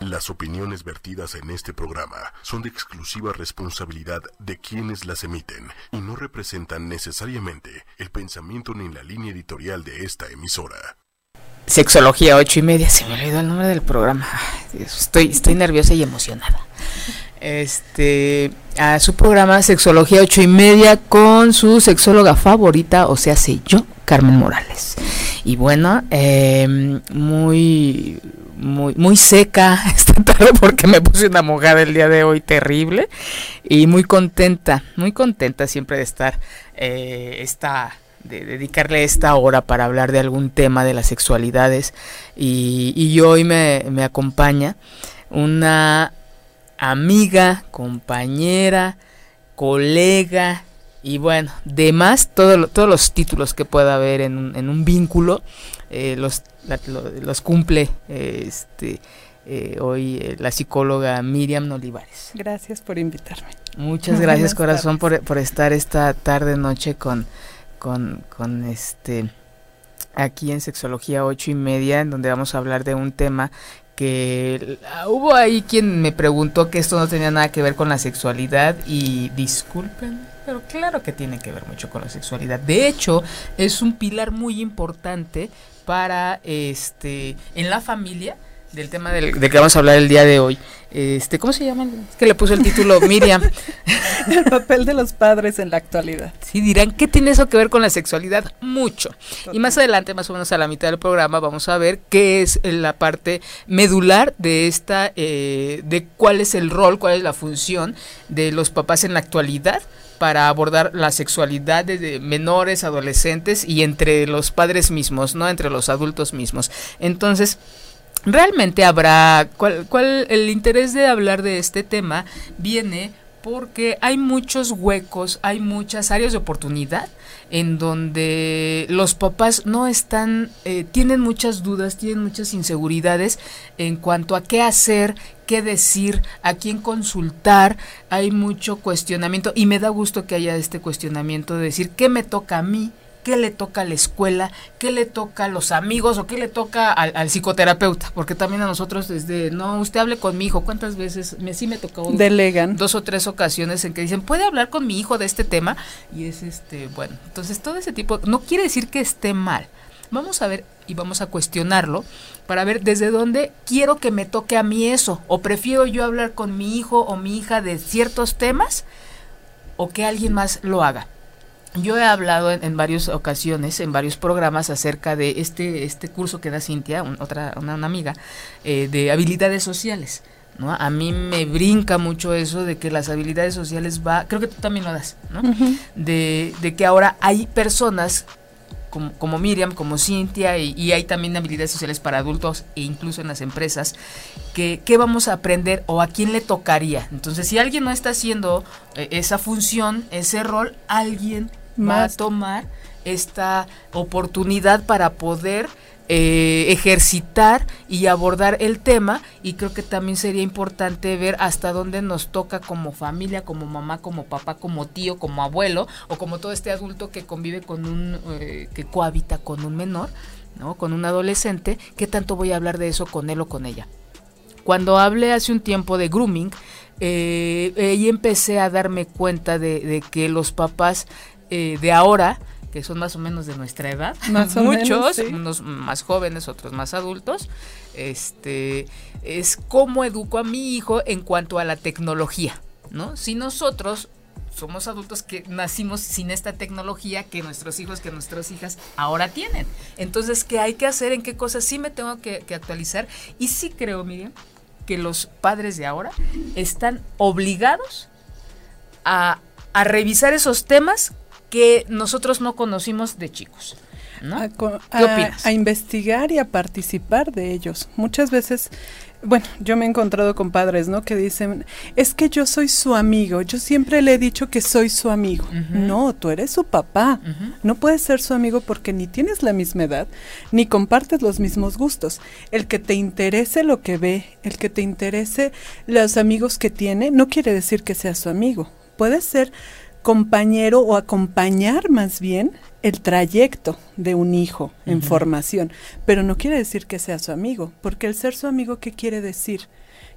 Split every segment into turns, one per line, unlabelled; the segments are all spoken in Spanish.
Las opiniones vertidas en este programa son de exclusiva responsabilidad de quienes las emiten y no representan necesariamente el pensamiento ni la línea editorial de esta emisora.
Sexología ocho y media, se me olvidó el nombre del programa. Estoy, estoy nerviosa y emocionada. Este, a su programa Sexología ocho y media con su sexóloga favorita, o sea, sé yo, Carmen Morales. Y bueno, eh, muy muy, muy seca esta tarde porque me puse una mojada el día de hoy terrible y muy contenta, muy contenta siempre de estar eh, esta de dedicarle esta hora para hablar de algún tema de las sexualidades y, y hoy me, me acompaña una amiga, compañera, colega y bueno, demás, todo, todos los títulos que pueda haber en un, en un vínculo, eh, los, los cumple este, eh, hoy eh, la psicóloga Miriam Olivares.
Gracias por invitarme.
Muchas gracias corazón por, por, estar esta tarde noche con, con, con este aquí en Sexología ocho y media, en donde vamos a hablar de un tema que hubo ahí quien me preguntó que esto no tenía nada que ver con la sexualidad y disculpen, pero claro que tiene que ver mucho con la sexualidad. De hecho, es un pilar muy importante para este en la familia del tema del, de que vamos a hablar el día de hoy. Este, ¿cómo se llama? Es que le puso el título Miriam.
el papel de los padres en la actualidad.
Sí, dirán, ¿qué tiene eso que ver con la sexualidad? Mucho. Total. Y más adelante, más o menos a la mitad del programa, vamos a ver qué es la parte medular de esta, eh, de cuál es el rol, cuál es la función de los papás en la actualidad para abordar la sexualidad de menores, adolescentes y entre los padres mismos, ¿no? Entre los adultos mismos. Entonces, realmente habrá cuál, cuál el interés de hablar de este tema viene porque hay muchos huecos, hay muchas áreas de oportunidad en donde los papás no están, eh, tienen muchas dudas, tienen muchas inseguridades en cuanto a qué hacer, qué decir, a quién consultar, hay mucho cuestionamiento y me da gusto que haya este cuestionamiento de decir qué me toca a mí, qué le toca a la escuela, qué le toca a los amigos o qué le toca al, al, psicoterapeuta, porque también a nosotros desde, no, usted hable con mi hijo, ¿cuántas veces? Me, sí me tocó
Delegan.
dos o tres ocasiones en que dicen, ¿puede hablar con mi hijo de este tema? Y es este, bueno, entonces todo ese tipo, no quiere decir que esté mal, vamos a ver y vamos a cuestionarlo para ver desde dónde quiero que me toque a mí eso, o prefiero yo hablar con mi hijo o mi hija de ciertos temas, o que alguien más lo haga. Yo he hablado en, en, varias ocasiones, en varios programas, acerca de este, este curso que da Cintia, un, otra, una, una amiga, eh, de habilidades sociales. ¿no? A mí me brinca mucho eso de que las habilidades sociales va, creo que tú también lo das, ¿no? Uh -huh. de, de que ahora hay personas como, como, Miriam, como Cintia, y, y, hay también habilidades sociales para adultos e incluso en las empresas, que, que, vamos a aprender o a quién le tocaría. Entonces, si alguien no está haciendo eh, esa función, ese rol, alguien Más. va a tomar esta oportunidad para poder eh, ejercitar y abordar el tema y creo que también sería importante ver hasta dónde nos toca como familia, como mamá, como papá, como tío, como abuelo o como todo este adulto que convive con un, eh, que cohabita con un menor, ¿no? con un adolescente, ¿qué tanto voy a hablar de eso con él o con ella? Cuando hablé hace un tiempo de grooming, eh, ahí empecé a darme cuenta de, de que los papás eh, de ahora que son más o menos de nuestra edad,
más
muchos,
menos, sí.
unos más jóvenes, otros más adultos, este, es cómo educo a mi hijo en cuanto a la tecnología, ¿no? Si nosotros somos adultos que nacimos sin esta tecnología que nuestros hijos, que nuestras hijas ahora tienen. Entonces, ¿qué hay que hacer? ¿En qué cosas sí me tengo que, que actualizar? Y sí creo, Miriam, que los padres de ahora están obligados a, a revisar esos temas que nosotros no conocimos de chicos. ¿no?
A, a, a, investigar y a participar de ellos. Muchas veces, bueno, yo me he encontrado con padres, ¿no? Que dicen, es que yo soy su amigo, yo siempre le he dicho que soy su amigo. Uh -huh. No, tú eres su papá. Uh -huh. No puedes ser su amigo porque ni tienes la misma edad, ni compartes los mismos gustos. El que te interese lo que ve, el que te interese los amigos que tiene, no quiere decir que sea su amigo. Puede ser compañero o acompañar más bien el trayecto de un hijo en formación, pero no quiere decir que sea su amigo, porque el ser su amigo, ¿qué quiere decir?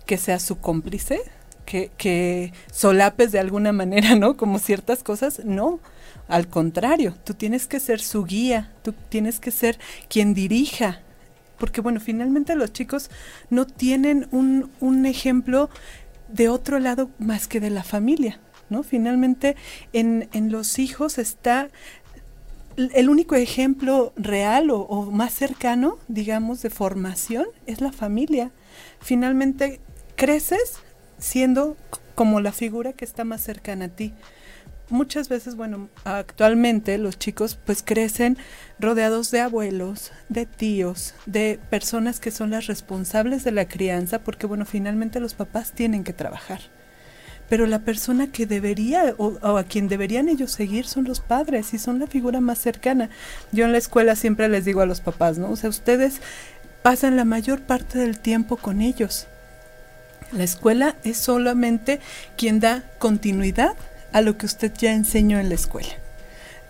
Que sea su cómplice, que, que solapes de alguna manera, ¿no? Como ciertas cosas, no. Al contrario, tú tienes que ser su guía, tú tienes que ser quien dirija, porque bueno, finalmente los chicos no tienen un, un ejemplo de otro lado más que de la familia, ¿no? Finalmente en, en los hijos está el único ejemplo real o, o, más cercano, digamos, de formación es la familia. Finalmente creces siendo como la figura que está más cercana a ti. Muchas veces, bueno, actualmente los chicos pues crecen rodeados de abuelos, de tíos, de personas que son las responsables de la crianza, porque bueno, finalmente los papás tienen que trabajar pero la persona que debería o, a quien deberían ellos seguir son los padres y son la figura más cercana. Yo en la escuela siempre les digo a los papás, ¿no? O sea, ustedes pasan la mayor parte del tiempo con ellos. La escuela es solamente quien da continuidad a lo que usted ya enseñó en la escuela.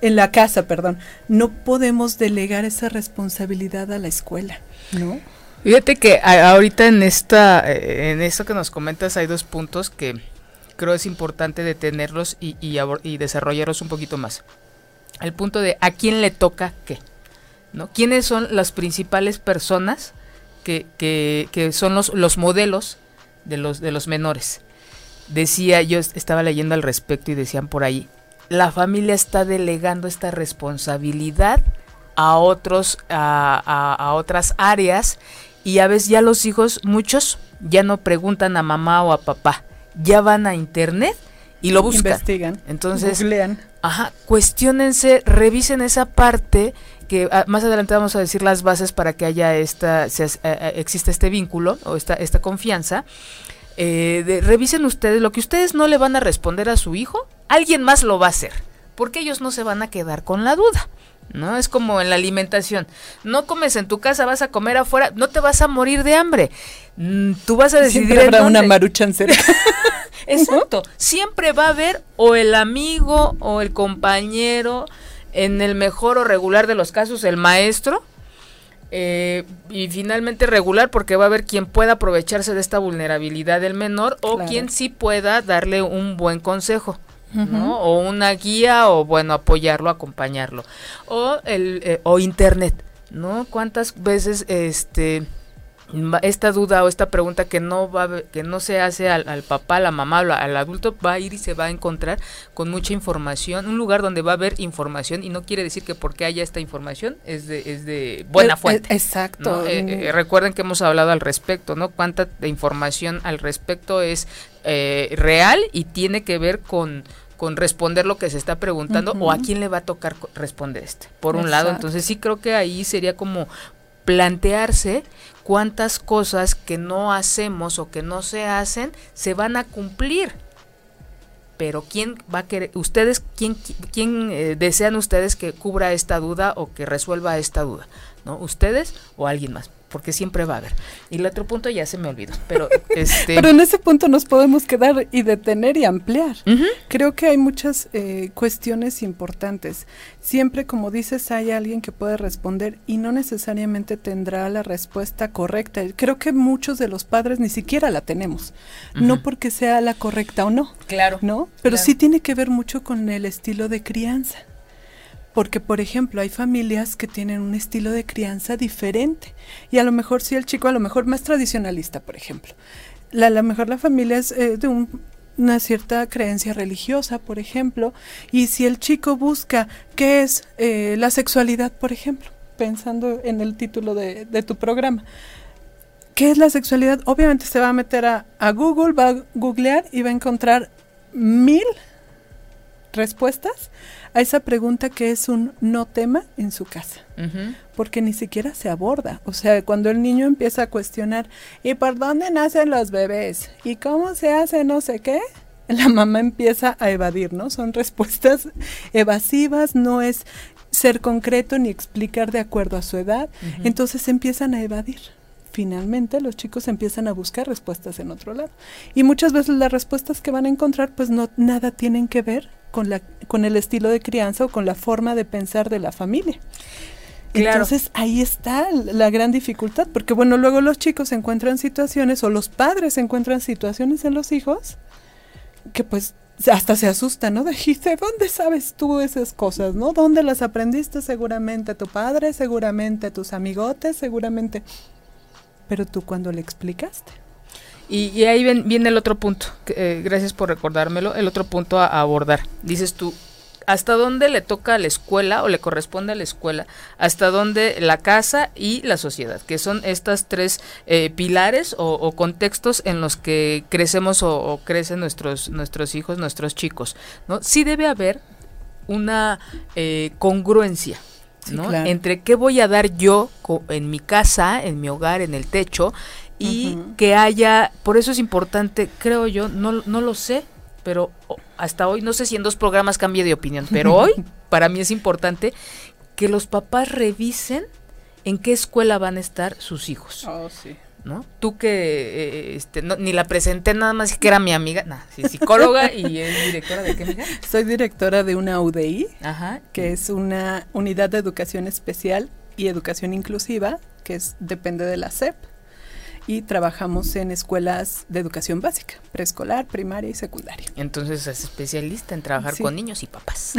En la casa, perdón. No podemos delegar esa responsabilidad a la escuela, ¿no?
Fíjate que ahorita en esta en esto que nos comentas hay dos puntos que creo es importante detenerlos y, desarrollarlos un poquito más. El punto de a quién le toca qué. ¿no? ¿Quiénes son las principales personas que, que, son los, los modelos de los, de los menores? Decía, yo estaba leyendo al respecto y decían por ahí, la familia está delegando esta responsabilidad a otros, a, a otras áreas y a veces ya los hijos, muchos, ya no preguntan a mamá o a papá, ya van a internet y lo buscan.
Investigan.
Entonces,
googlean.
Ajá, cuestionense, revisen esa parte que a, más adelante vamos a decir las bases para que haya esta, se, eh, exista este vínculo o esta, esta confianza. Eh, de, revisen ustedes lo que ustedes no le van a responder a su hijo, alguien más lo va a hacer, porque ellos no se van a quedar con la duda. ¿No? Es como en la alimentación. No comes en tu casa, vas a comer afuera, no te vas a morir de hambre. Mm, tú vas a decidir
Siempre habrá una maruchan cerca.
Exacto. Siempre va a haber o el amigo o el compañero, en el mejor o regular de los casos, el maestro. Eh, y finalmente regular porque va a haber quien pueda aprovecharse de esta vulnerabilidad del menor o
Claro.
quien sí pueda darle un buen consejo. ¿No? O una guía o bueno, apoyarlo, acompañarlo. O el eh, o internet, ¿no? ¿Cuántas veces este esta duda o esta pregunta que no va que no se hace al, al papá, a la mamá, al, al adulto va a ir y se va a encontrar con mucha información, un lugar donde va a haber información y no quiere decir que porque haya esta información es de es de buena fuente.
Exacto.
¿no? Eh, eh, recuerden que hemos hablado al respecto, ¿no? Cuánta de información al respecto es eh, real y tiene que ver con, con responder lo que se está preguntando o a quién le va a tocar responder este. Por un lado, entonces sí creo que ahí sería como plantearse cuántas cosas que no hacemos o que no se hacen se van a cumplir. Pero quién va a querer, ustedes, quién, quién eh, desean ustedes que cubra esta duda o que resuelva esta duda, ¿no? ¿Ustedes o alguien más? Porque siempre va a haber. Y el otro punto ya se me olvidó, pero este...
Pero en ese punto nos podemos quedar y detener y ampliar. Creo que hay muchas eh, cuestiones importantes. Siempre, como dices, hay alguien que puede responder y no necesariamente tendrá la respuesta correcta. Creo que muchos de los padres ni siquiera la tenemos. No porque sea la correcta o no,
Claro.
¿no? Pero
Claro.
sí tiene que ver mucho con el estilo de crianza. Porque, por ejemplo, hay familias que tienen un estilo de crianza diferente. Y a lo mejor sí el chico, a lo mejor más tradicionalista, por ejemplo. A lo mejor la familia es eh, de un- una cierta creencia religiosa, por ejemplo. Y si el chico busca qué es eh, la sexualidad, por ejemplo, pensando en el título de, de tu programa. ¿Qué es la sexualidad? Obviamente se va a meter a, a Google, va a googlear y va a encontrar mil respuestas a esa pregunta que es un no tema en su casa, porque ni siquiera se aborda. O sea, cuando el niño empieza a cuestionar, ¿y por dónde nacen los bebés? ¿Y cómo se hace no sé qué? La mamá empieza a evadir, ¿no? Son respuestas evasivas, no es ser concreto ni explicar de acuerdo a su edad. Entonces empiezan a evadir. Finalmente los chicos empiezan a buscar respuestas en otro lado. Y muchas veces las respuestas que van a encontrar pues no nada tienen que ver con la con el estilo de crianza o con la forma de pensar de la familia. Entonces ahí está la gran dificultad, porque bueno, luego los chicos encuentran situaciones o los padres encuentran situaciones en los hijos que pues hasta se asustan, ¿no? Dijiste, ¿dónde sabes tú esas cosas, no? ¿Dónde las aprendiste? Seguramente tu padre, seguramente tus amigotes, seguramente. Pero tú cuando le explicaste.
Y, ahí viene el otro punto, eh, gracias por recordármelo, el otro punto a abordar. Dices tú, hasta dónde le toca a la escuela o le corresponde a la escuela, hasta dónde la casa y la sociedad, que son estas tres eh, pilares o, contextos en los que crecemos o, crecen nuestros, nuestros hijos, nuestros chicos. ¿no? Sí debe haber una eh, congruencia. ¿No? Entre qué voy a dar yo en mi casa, en mi hogar, en el techo, y que haya, por eso es importante, creo yo, no, no lo sé, pero hasta hoy, no sé si en dos programas cambie de opinión, pero hoy para mí es importante que los papás revisen en qué escuela van a estar sus hijos.
Oh, sí.
¿No? Tú que eh, este, ni la presenté nada más que era mi amiga, no, sí, psicóloga y es directora de qué amiga?
Soy directora de una UDI, que es una unidad de educación especial y educación inclusiva, que es depende de la SEP y trabajamos en escuelas de educación básica, preescolar, primaria y secundaria.
Entonces es especialista en trabajar con niños y papás.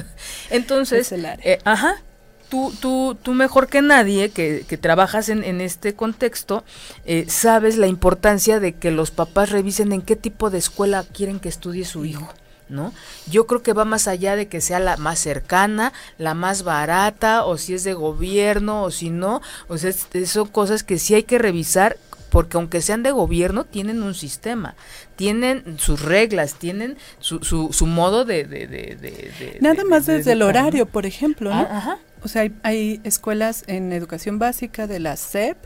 Entonces, eh, ajá, Tú, tú, tú, mejor que nadie que, que trabajas en, en, este contexto, eh, sabes la importancia de que los papás revisen en qué tipo de escuela quieren que estudie su hijo. ¿No? Yo creo que va más allá de que sea la más cercana, la más barata, o si es de gobierno, o si no. O sea, son cosas que sí hay que revisar porque aunque sean de gobierno, tienen un sistema, tienen sus reglas, tienen su, su, modo de, de,
Nada más desde el horario, por ejemplo, ¿no? Ah, o sea, hay, escuelas en educación básica de la SEP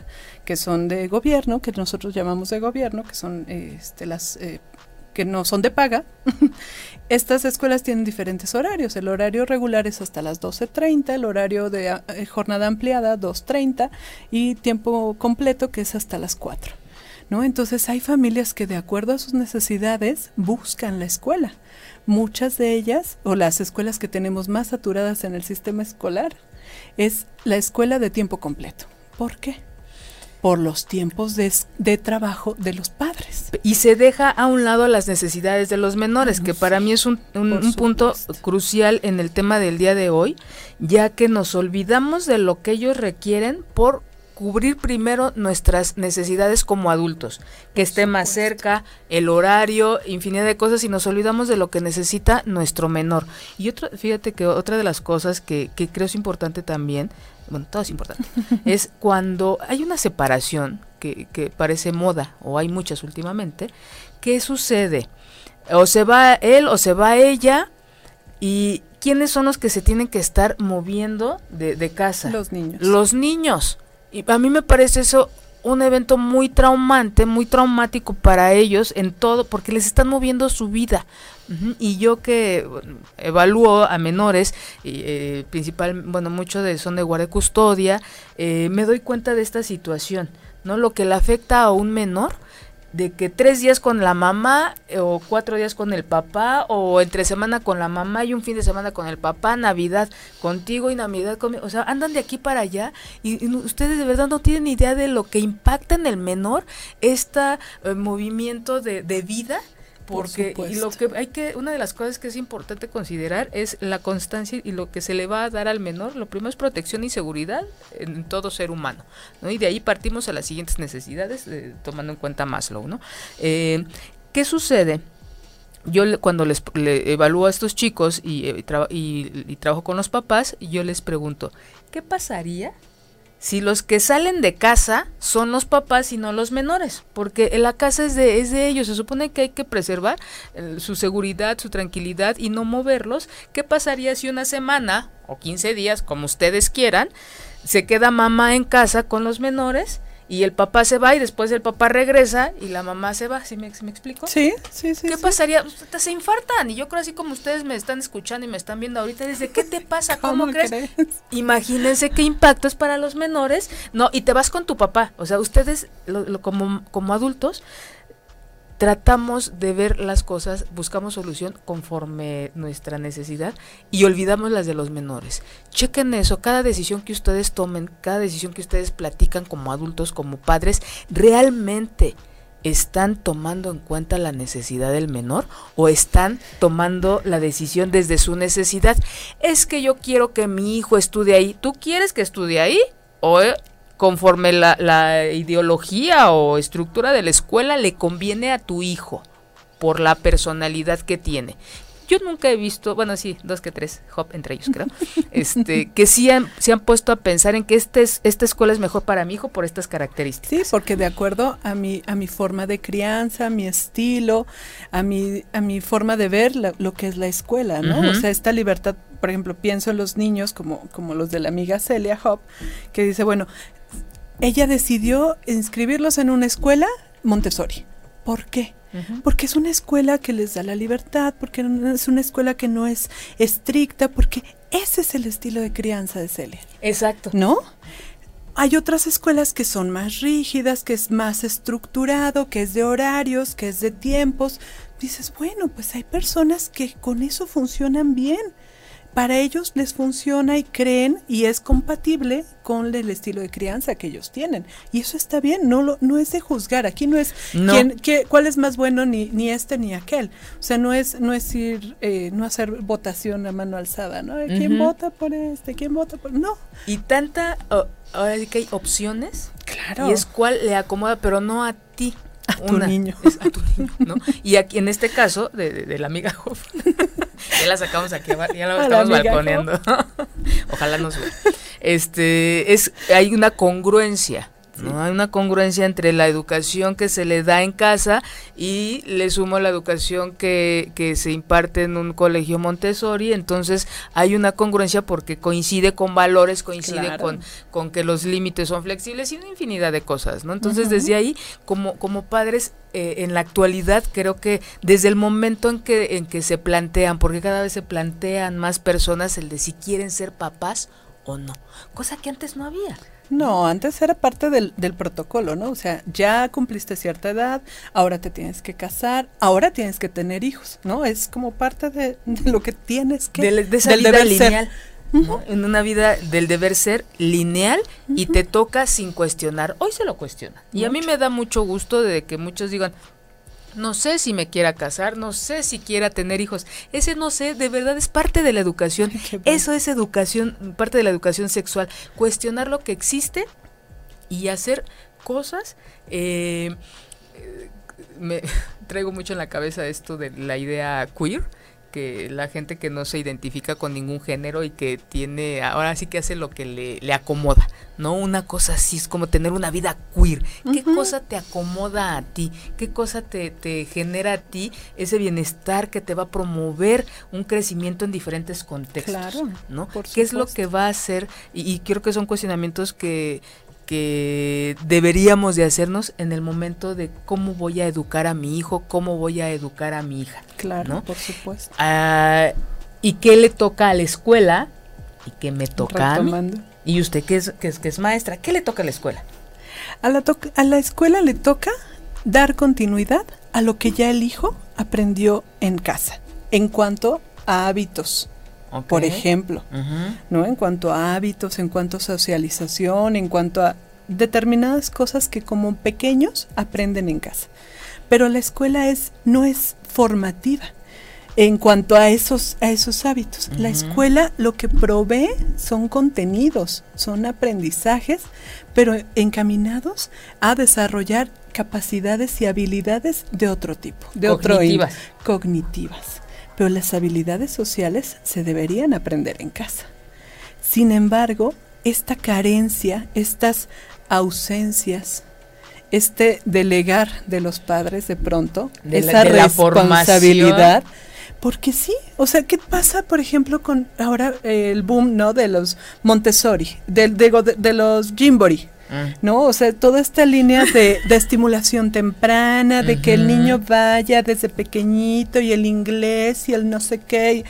que son de gobierno, que nosotros llamamos de gobierno, que son este, las eh, que no son de paga, estas escuelas tienen diferentes horarios. El horario regular es hasta las 12.30, el horario de eh, jornada ampliada 2.30 y tiempo completo que es hasta las 4. ¿no? Entonces hay familias que de acuerdo a sus necesidades buscan la escuela. Muchas de ellas, o las escuelas que tenemos más saturadas en el sistema escolar, es la escuela de tiempo completo. ¿Por qué? por los tiempos de, trabajo de los padres.
Y se deja a un lado las necesidades de los menores, que para mí es un, punto crucial en el tema del día de hoy, ya que nos olvidamos de lo que ellos requieren por cubrir primero nuestras necesidades como adultos, que esté más cerca, el horario, infinidad de cosas y nos olvidamos de lo que necesita nuestro menor. Y otro, fíjate que otra de las cosas que, que creo es importante también bueno, todo es importante, es cuando hay una separación que, que parece moda, o hay muchas últimamente, ¿qué sucede? O se va él o se va ella, y ¿quiénes son los que se tienen que estar moviendo de, de casa?
Los niños.
Los niños. Y a mí me parece eso un evento muy traumante, muy traumático para ellos en todo, porque les están moviendo su vida. Y yo que evalúo a menores, y, eh, principal, bueno, muchos de, son de guardia custodia, eh, me doy cuenta de esta situación, ¿no? Lo que le afecta a un menor de que tres días con la mamá eh, o cuatro días con el papá o entre semana con la mamá y un fin de semana con el papá, Navidad contigo y Navidad conmigo, o sea, andan de aquí para allá y, ustedes de verdad no tienen idea de lo que impacta en el menor este movimiento de, de vida porque y lo que hay que una de las cosas que es importante considerar es la constancia y lo que se le va a dar al menor. Lo primero es protección y seguridad en todo ser humano ¿no? y de ahí partimos a las siguientes necesidades eh, tomando en cuenta Maslow no eh, qué sucede yo cuando les evalúo a estos chicos y, eh, y, y trabajo con los papás yo les pregunto qué pasaría si los que salen de casa son los papás y no los menores, porque la casa es de, es de ellos, se supone que hay que preservar eh, su seguridad, su tranquilidad y no moverlos. ¿Qué pasaría si una semana o 15 días, como ustedes quieran, se queda mamá en casa con los menores y el papá se va y después el papá regresa y la mamá se va, ¿sí me, me explico?
Sí, sí, sí.
¿Qué pasaría? Se infartan y yo creo así como ustedes me están escuchando y me están viendo ahorita, desde ¿qué te pasa? ¿Cómo, crees? Imagínense qué impacto es para los menores, no, y te vas con tu papá, o sea, ustedes como, como adultos tratamos de ver las cosas, buscamos solución conforme nuestra necesidad y olvidamos las de los menores. Chequen eso, cada decisión que ustedes tomen, cada decisión que ustedes platican como adultos, como padres, realmente están tomando en cuenta la necesidad del menor o están tomando la decisión desde su necesidad. Es que yo quiero que mi hijo estudie ahí. ¿Tú quieres que estudie ahí? O conforme la, la ideología o estructura de la escuela le conviene a tu hijo por la personalidad que tiene. Yo nunca he visto, bueno, sí, dos que tres, Hop entre ellos, creo, este, que sí han, se han puesto a pensar en que este es, esta escuela es mejor para mi hijo por estas características.
Sí, porque de acuerdo a mi, a mi forma de crianza, a mi estilo, a mi, a mi forma de ver lo que es la escuela, ¿no? O sea, esta libertad, por ejemplo, pienso en los niños como, como los de la amiga Celia Hop, que dice, bueno, ella decidió inscribirlos en una escuela Montessori. ¿Por qué? Porque es una escuela que les da la libertad, porque es una escuela que no es estricta, porque ese es el estilo de crianza de Celia.
Exacto.
¿No? Hay otras escuelas que son más rígidas, que es más estructurado, que es de horarios, que es de tiempos. Dices, bueno, pues hay personas que con eso funcionan bien para ellos les funciona y creen y es compatible con el estilo de crianza que ellos tienen. Y eso está bien, no lo, no es de juzgar, aquí no es Quién, qué, cuál es más bueno ni, ni este ni aquel. O sea, no es, no es ir, eh, no hacer votación a mano alzada, ¿no? ¿Quién vota por este? ¿Quién vota por...? No.
Y tanta, ahora sí que hay opciones.
Claro.
Y es cuál le acomoda, pero no a ti.
A tu niño.
a tu niño, ¿no? Y aquí en este caso, de, de, la amiga Hoff, ya la sacamos aquí, ya la estamos balconeando. Ojalá nos vea. Este, es, hay una congruencia ¿no? Hay una congruencia entre la educación que se le da en casa y le sumo la educación que, que se imparte en un colegio Montessori, entonces hay una congruencia porque coincide con valores, coincide con, con que los límites son flexibles y una infinidad de cosas, ¿no? Entonces desde ahí, como, como padres, eh, en la actualidad creo que desde el momento en que, en que se plantean, porque cada vez se plantean más personas el de si quieren ser papás o no, cosa que antes no había.
No, antes era parte del, del, protocolo, ¿no? O sea, ya cumpliste cierta edad, ahora te tienes que casar, ahora tienes que tener hijos, ¿no? Es como parte de, lo que tienes que...
De, de esa del vida lineal. En una vida del deber ser lineal y te toca sin cuestionar. Hoy se lo cuestiona. Y a mí me da mucho gusto de que muchos digan, no sé si me quiera casar, no sé si quiera tener hijos. Ese no sé, de verdad es parte de la educación. Eso es educación, parte de la educación sexual. Cuestionar lo que existe y hacer cosas. Eh, eh, me traigo mucho en la cabeza esto de la idea queer que la gente que no se identifica con ningún género y que tiene, ahora sí que hace lo que le, le acomoda, ¿no? Una cosa así es como tener una vida queer. ¿Qué cosa te acomoda a ti? ¿Qué cosa te, te genera a ti ese bienestar que te va a promover un crecimiento en diferentes contextos? Claro, ¿no? ¿Qué es lo que va a hacer? Y, y creo que son cuestionamientos que que deberíamos de hacernos en el momento de cómo voy a educar a mi hijo, cómo voy a educar a mi hija.
Claro, por supuesto.
Ah, y qué le toca a la escuela y qué me toca a mí. Y usted que es, que es, que es maestra, ¿qué le toca a la escuela?
A la, a la escuela le toca dar continuidad a lo que ya el hijo aprendió en casa, en cuanto a hábitos. Por ejemplo, ¿no? En cuanto a hábitos, en cuanto a socialización, en cuanto a determinadas cosas que como pequeños aprenden en casa. Pero la escuela es no es formativa en cuanto a esos a esos hábitos. La escuela lo que provee son contenidos, son aprendizajes, pero encaminados a desarrollar capacidades y habilidades de otro tipo, de
cognitivas.
otro cognitivas pero las habilidades sociales se deberían aprender en casa. Sin embargo, esta carencia, estas ausencias, este delegar de los padres de pronto, esa responsabilidad, porque sí, o sea, ¿qué pasa, por ejemplo, con ahora el boom, ¿no? De los Montessori, de, de, de los Jimbori, Mm. ¿no? O sea, toda esta línea de, estimulación temprana, de que el niño vaya desde pequeñito y el inglés y el no sé qué.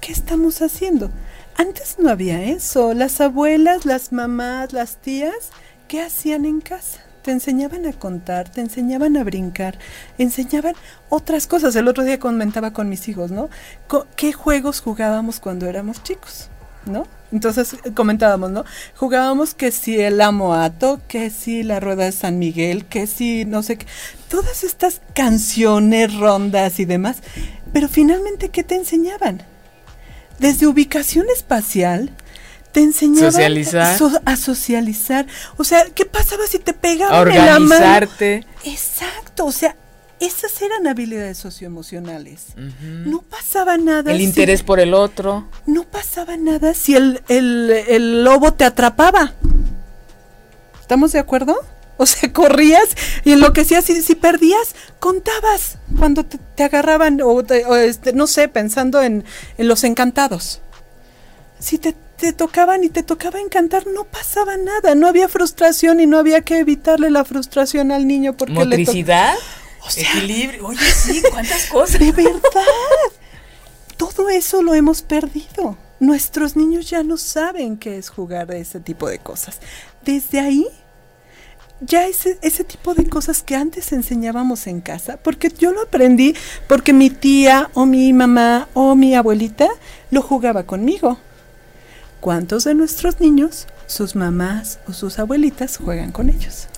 ¿Qué estamos haciendo? Antes no había eso. Las abuelas, las mamás, las tías, ¿qué hacían en casa? Te enseñaban a contar, te enseñaban a brincar, enseñaban otras cosas. El otro día comentaba con mis hijos, ¿no? ¿Qué juegos jugábamos cuando éramos chicos? ¿No? Entonces comentábamos, ¿no? Jugábamos que si el amoato, que si la rueda de San Miguel, que si no sé qué. Todas estas canciones, rondas y demás. Pero finalmente, ¿qué te enseñaban? Desde ubicación espacial, te enseñaban
socializar.
a socializar. O sea, ¿qué pasaba si te pegaban
a organizarte.
En la mano? Exacto, o sea, esas eran habilidades socioemocionales. No pasaba nada.
El interés por el otro.
No pasaba nada si el, el, lobo te atrapaba. ¿Estamos de acuerdo? O sea, corrías y enloquecías y si perdías, contabas cuando te, agarraban o, este, no sé, pensando en, en los encantados. Si te, te, tocaban y te tocaba encantar, no pasaba nada, no había frustración y no había que evitarle la frustración al niño porque
¿Motricidad? Equilibrio. Oye, sí, cuántas cosas.
De verdad. Todo eso lo hemos perdido. Nuestros niños ya no saben qué es jugar de ese tipo de cosas. Desde ahí, ya ese, ese tipo de cosas que antes enseñábamos en casa, porque yo lo aprendí porque mi tía o mi mamá o mi abuelita lo jugaba conmigo. ¿Cuántos de nuestros niños, sus mamás o sus abuelitas juegan con ellos?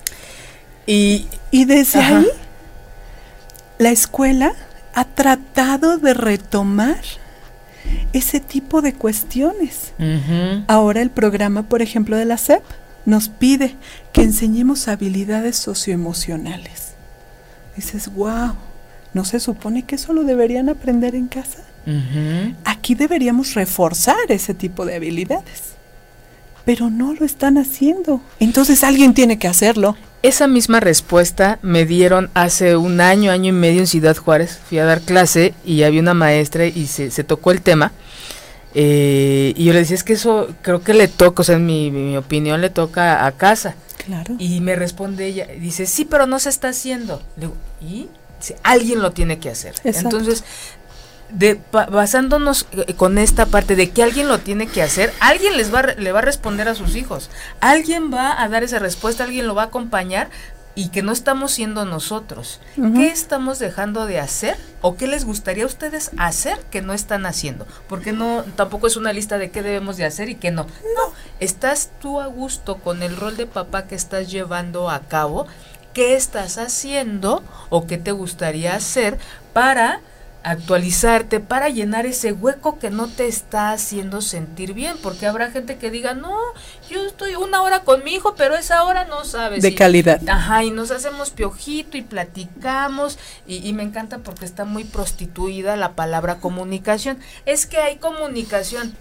Y, y desde ahí la escuela ha tratado de retomar ese tipo de cuestiones. Ahora el programa, por ejemplo, de la SEP nos pide que enseñemos habilidades socioemocionales. Dices, wow, ¿no se supone que eso lo deberían aprender en casa? Aquí deberíamos reforzar ese tipo de habilidades, pero no lo están haciendo. Entonces alguien tiene que hacerlo.
Esa misma respuesta me dieron hace un año, año y medio en Ciudad Juárez. Fui a dar clase y había una maestra y se, tocó el tema. Eh, y yo le decía, es que eso creo que le toca, o sea, en mi, opinión le toca a casa.
Claro.
Y me responde ella, dice, sí, pero no se está haciendo. Le digo, ¿y? alguien lo tiene que hacer. Entonces, de, basándonos eh, con esta parte de que alguien lo tiene que hacer, alguien les va, le va a responder a sus hijos, alguien va a dar esa respuesta, alguien lo va a acompañar y que no estamos siendo nosotros. ¿Qué estamos dejando de hacer o qué les gustaría a ustedes hacer que no están haciendo? Porque no tampoco es una lista de qué debemos de hacer y qué no. No, estás tú a gusto con el rol de papá que estás llevando a cabo. ¿Qué estás haciendo o qué te gustaría hacer para actualizarte para llenar ese hueco que no te está haciendo sentir bien, porque habrá gente que diga, no, yo estoy una hora con mi hijo, pero esa hora no sabes.
De calidad.
Ajá, y nos hacemos piojito y platicamos, y, y, me encanta porque está muy prostituida la palabra comunicación. Es que hay comunicación.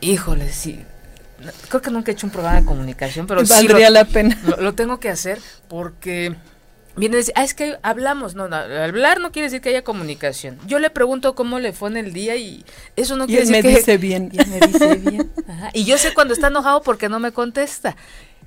Híjole, sí. Creo que nunca he hecho un programa de comunicación, pero
Valdría la pena.
lo tengo que hacer porque viene a decir, ah, es que hablamos. No, hablar no quiere decir que haya comunicación. Yo le pregunto cómo le fue en el día y eso no quiere decir
que... Dice bien.
Y me dice bien. Y yo sé cuando está enojado porque no me contesta.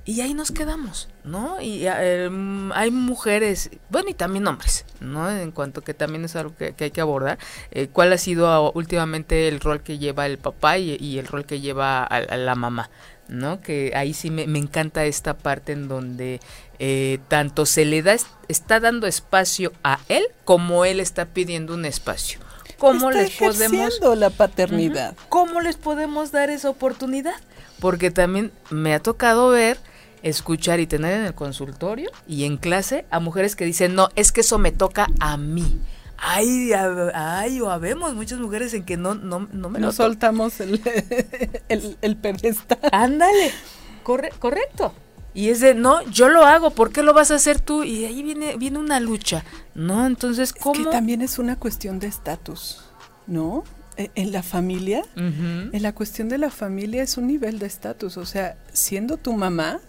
Y ahí nos quedamos, ¿no? Y em, hay mujeres, bueno, y también hombres, ¿no? En cuanto que también es algo que, hay que abordar. Eh, ¿Cuál ha sido últimamente el rol que lleva el papá y, el rol que lleva a, la mamá? ¿no? Que ahí sí me, me, encanta esta parte en donde eh, tanto se le da, está dando espacio a él como él está pidiendo un espacio. ¿Cómo
está
les podemos
la paternidad?
¿Cómo les podemos dar esa oportunidad? Porque también me ha tocado ver, escuchar y tener en el consultorio y en clase a mujeres que dicen, "No, es que eso me toca a mí." Ay, ay, o habemos muchas mujeres en que no, no, no me
no soltamos el, el, el pedestal.
Ándale, correcto. Y es de, no, yo lo hago, ¿por qué lo vas a hacer tú? Y ahí viene, viene una lucha, ¿no? Entonces, ¿cómo?
Es que también es una cuestión de estatus, ¿no? E, en la familia, en la cuestión de la familia es un nivel de estatus, o sea, siendo tu mamá,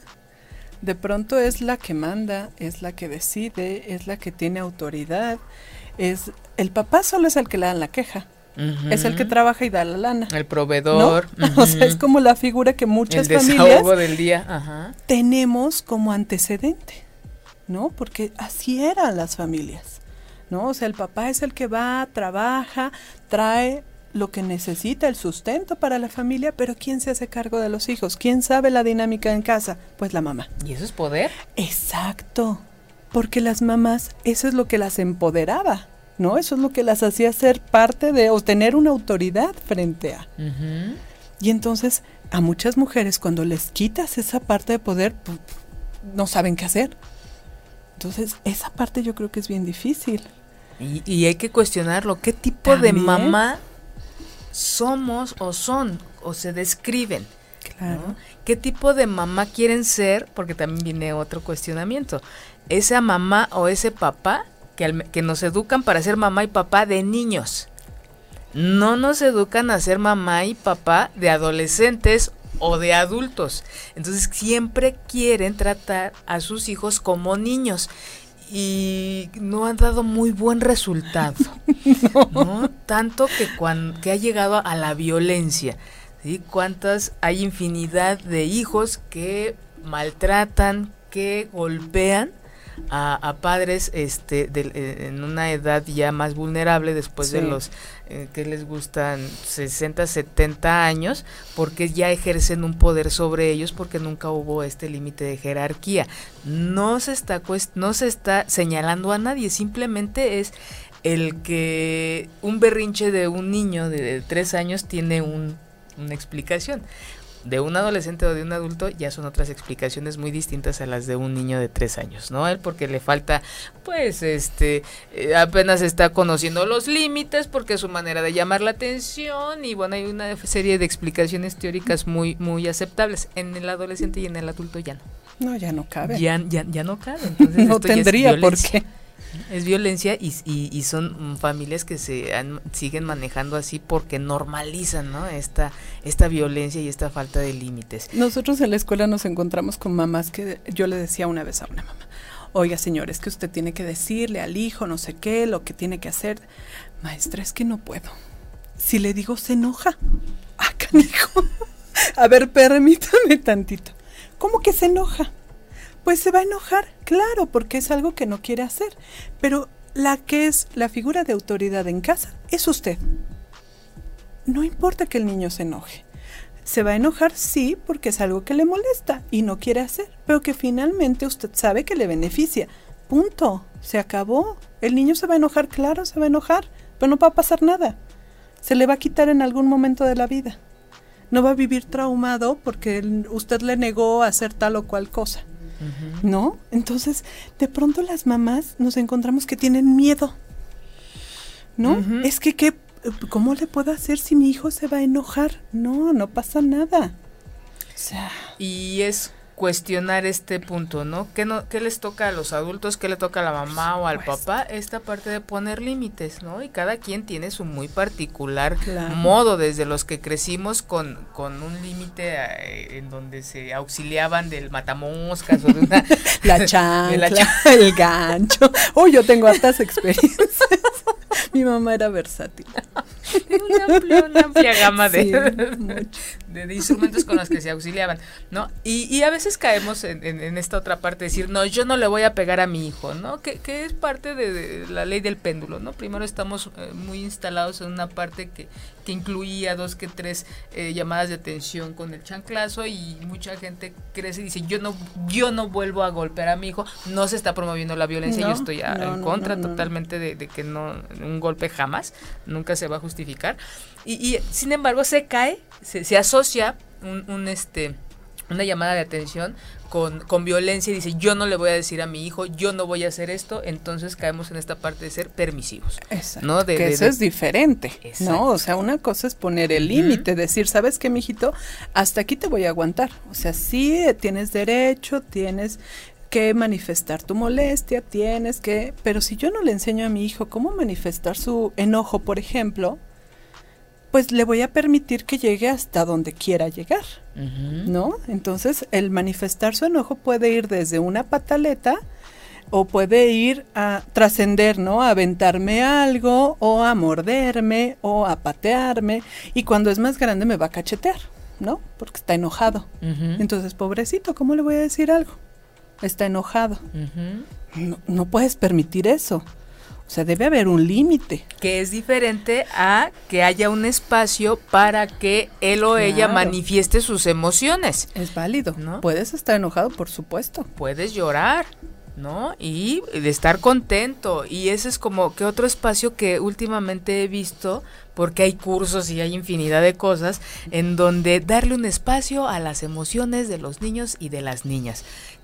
de pronto es la que manda, es la que decide, es la que tiene autoridad, es el papá solo es el que le dan la queja, es el que trabaja y da la lana.
El proveedor.
O sea, es como la figura que muchas
el
familias
del día. Ajá.
tenemos como antecedente, ¿no? Porque así eran las familias, ¿no? O sea, el papá es el que va, trabaja, trae lo que necesita, el sustento para la familia, pero ¿quién se hace cargo de los hijos? ¿Quién sabe la dinámica en casa? Pues la mamá.
¿Y eso es poder?
Exacto, porque las mamás, eso es lo que las empoderaba. ¿No? Eso es lo que las hacía ser parte de o tener una autoridad frente a. Y entonces a muchas mujeres cuando les quitas esa parte de poder, pues, no saben qué hacer. Entonces esa parte yo creo que es bien difícil.
Y, hay que cuestionarlo. ¿Qué tipo de mamá somos o son o se describen? Claro. ¿Qué tipo de mamá quieren ser? Porque también viene otro cuestionamiento. Esa mamá o ese papá que, nos educan para ser mamá y papá de niños. No nos educan a ser mamá y papá de adolescentes o de adultos. Entonces siempre quieren tratar a sus hijos como niños y no han dado muy buen resultado. no. Tanto que, cuando, que ha llegado a la violencia. ¿sí? ¿Cuántas? Hay infinidad de hijos que maltratan, que golpean a, padres este, eh, en una edad ya más vulnerable después de los eh, que les gustan 60, 70 años, porque ya ejercen un poder sobre ellos porque nunca hubo este límite de jerarquía. No se está no se está señalando a nadie, simplemente es el que un berrinche de un niño de, tres años tiene un, una explicación de un adolescente o de un adulto ya son otras explicaciones muy distintas a las de un niño de tres años, ¿no? Él porque le falta, pues, este, eh, apenas está conociendo los límites porque es su manera de llamar la atención y bueno, hay una serie de explicaciones teóricas muy, muy aceptables. En el adolescente y en el adulto ya no.
No, ya no cabe.
Ya, ya, ya no cabe. Entonces,
no tendría por qué.
Es violencia y, son familias que se siguen manejando así porque normalizan ¿no? esta, esta violencia y esta falta de límites.
Nosotros en la escuela nos encontramos con mamás que yo le decía una vez a una mamá, oiga señor, es que usted tiene que decirle al hijo no sé qué, lo que tiene que hacer. Maestra, es que no puedo. Si le digo se enoja. Ah, canijo. A ver, permítame tantito. ¿Cómo que se enoja? Pues se va a enojar, claro, porque es algo que no quiere hacer. Pero la que es la figura de autoridad en casa es usted. No importa que el niño se enoje. Se va a enojar, sí, porque es algo que le molesta y no quiere hacer, pero que finalmente usted sabe que le beneficia. Punto. Se acabó. El niño se va a enojar, claro, se va a enojar, pero no va a pasar nada. Se le va a quitar en algún momento de la vida. No va a vivir traumado porque usted le negó hacer tal o cual cosa. ¿No? Entonces, de pronto las mamás nos encontramos que tienen miedo, ¿no? Es que, ¿qué, ¿cómo le puedo hacer si mi hijo se va a enojar? No, no pasa nada.
O sea. Y es cuestionar este punto, ¿no? ¿Qué, ¿no? ¿Qué les toca a los adultos? ¿Qué le toca a la mamá o al papá? Esta parte de poner límites, ¿no? Y cada quien tiene su muy particular modo, desde los que crecimos con, con un límite eh, en donde se auxiliaban del matamoscas o de una...
la chancla, el gancho. Oh, yo tengo hartas experiencias. Mi mamá era versátil.
una, amplia, gama de, de, instrumentos con los que se auxiliaban, ¿no? Y, y a veces caemos en, en, esta otra parte de decir, no, yo no le voy a pegar a mi hijo, ¿no? Que, que es parte de, la ley del péndulo, ¿no? Primero estamos eh, muy instalados en una parte que, que incluía dos que tres eh, llamadas de atención con el chanclazo y mucha gente crece y dice, yo no, yo no vuelvo a golpear a mi hijo, no se está promoviendo la violencia, yo estoy en contra totalmente de, de que no, un golpe jamás, nunca se va a justificar. Y, sin embargo se cae, se, asocia un, este una llamada de atención con, con, violencia y dice yo no le voy a decir a mi hijo, yo no voy a hacer esto, entonces caemos en esta parte de ser permisivos.
Exacto. ¿no? que eso es diferente, ¿no? O sea, una cosa es poner el límite, decir, ¿sabes qué, mijito? Hasta aquí te voy a aguantar. O sea, sí tienes derecho, tienes que manifestar tu molestia, tienes que, pero si yo no le enseño a mi hijo cómo manifestar su enojo, por ejemplo, pues le voy a permitir que llegue hasta donde quiera llegar, ¿no? Entonces, el manifestar su enojo puede ir desde una pataleta o puede ir a trascender, ¿no? A aventarme algo o a morderme o a patearme y cuando es más grande me va a cachetear, ¿no? Porque está enojado. Entonces, pobrecito, ¿cómo le voy a decir algo? Está enojado. no, no puedes permitir eso. O sea, debe haber un límite.
Que es diferente a que haya un espacio para que él o ella manifieste sus emociones.
Es válido. ¿no? Puedes estar enojado, por supuesto.
Puedes llorar. ¿no? Y de estar contento. Y ese es como que otro espacio que últimamente he visto, porque hay cursos y hay infinidad de cosas, en donde darle un espacio a las emociones de los niños y de las niñas,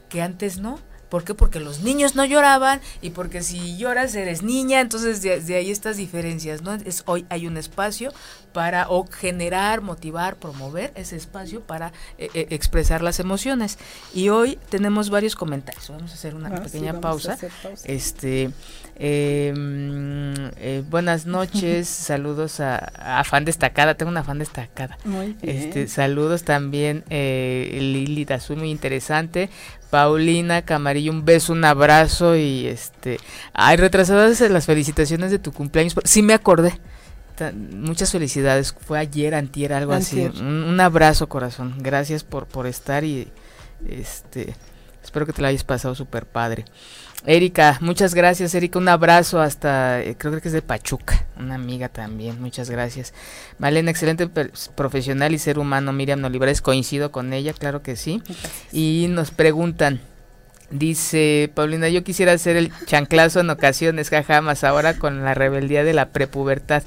que antes no. ¿Por qué? Porque los niños no lloraban y porque si lloras eres niña, entonces de, ahí estas diferencias, ¿no? Es, hoy hay un espacio para o generar, motivar, promover ese espacio para eh, eh, expresar las emociones. Y hoy tenemos varios comentarios. Vamos a hacer una ah, pequeña pausa. Este, em, eh, buenas noches, saludos a, fan destacada. Tengo una fan destacada. Muy bien. Este, saludos también Lili Dazú, muy interesante. Paulina Camarillo, un beso, un abrazo y este, ay, retrasadas las felicitaciones de tu cumpleaños, sí me acordé. Muchas felicidades, fue ayer, antier, algo así. Un, abrazo, corazón. Gracias por por estar y este espero que te lo hayas pasado súper padre. Erika, muchas gracias, Erika. Un abrazo hasta, eh, creo que es de Pachuca, una amiga también. Muchas gracias. Malena, excelente profesional y ser humano. Miriam Olivares, coincido con ella, claro que sí. Y nos preguntan, dice Paulina, yo quisiera hacer el chanclazo en ocasiones, jaja, más ahora con la rebeldía de la prepubertad.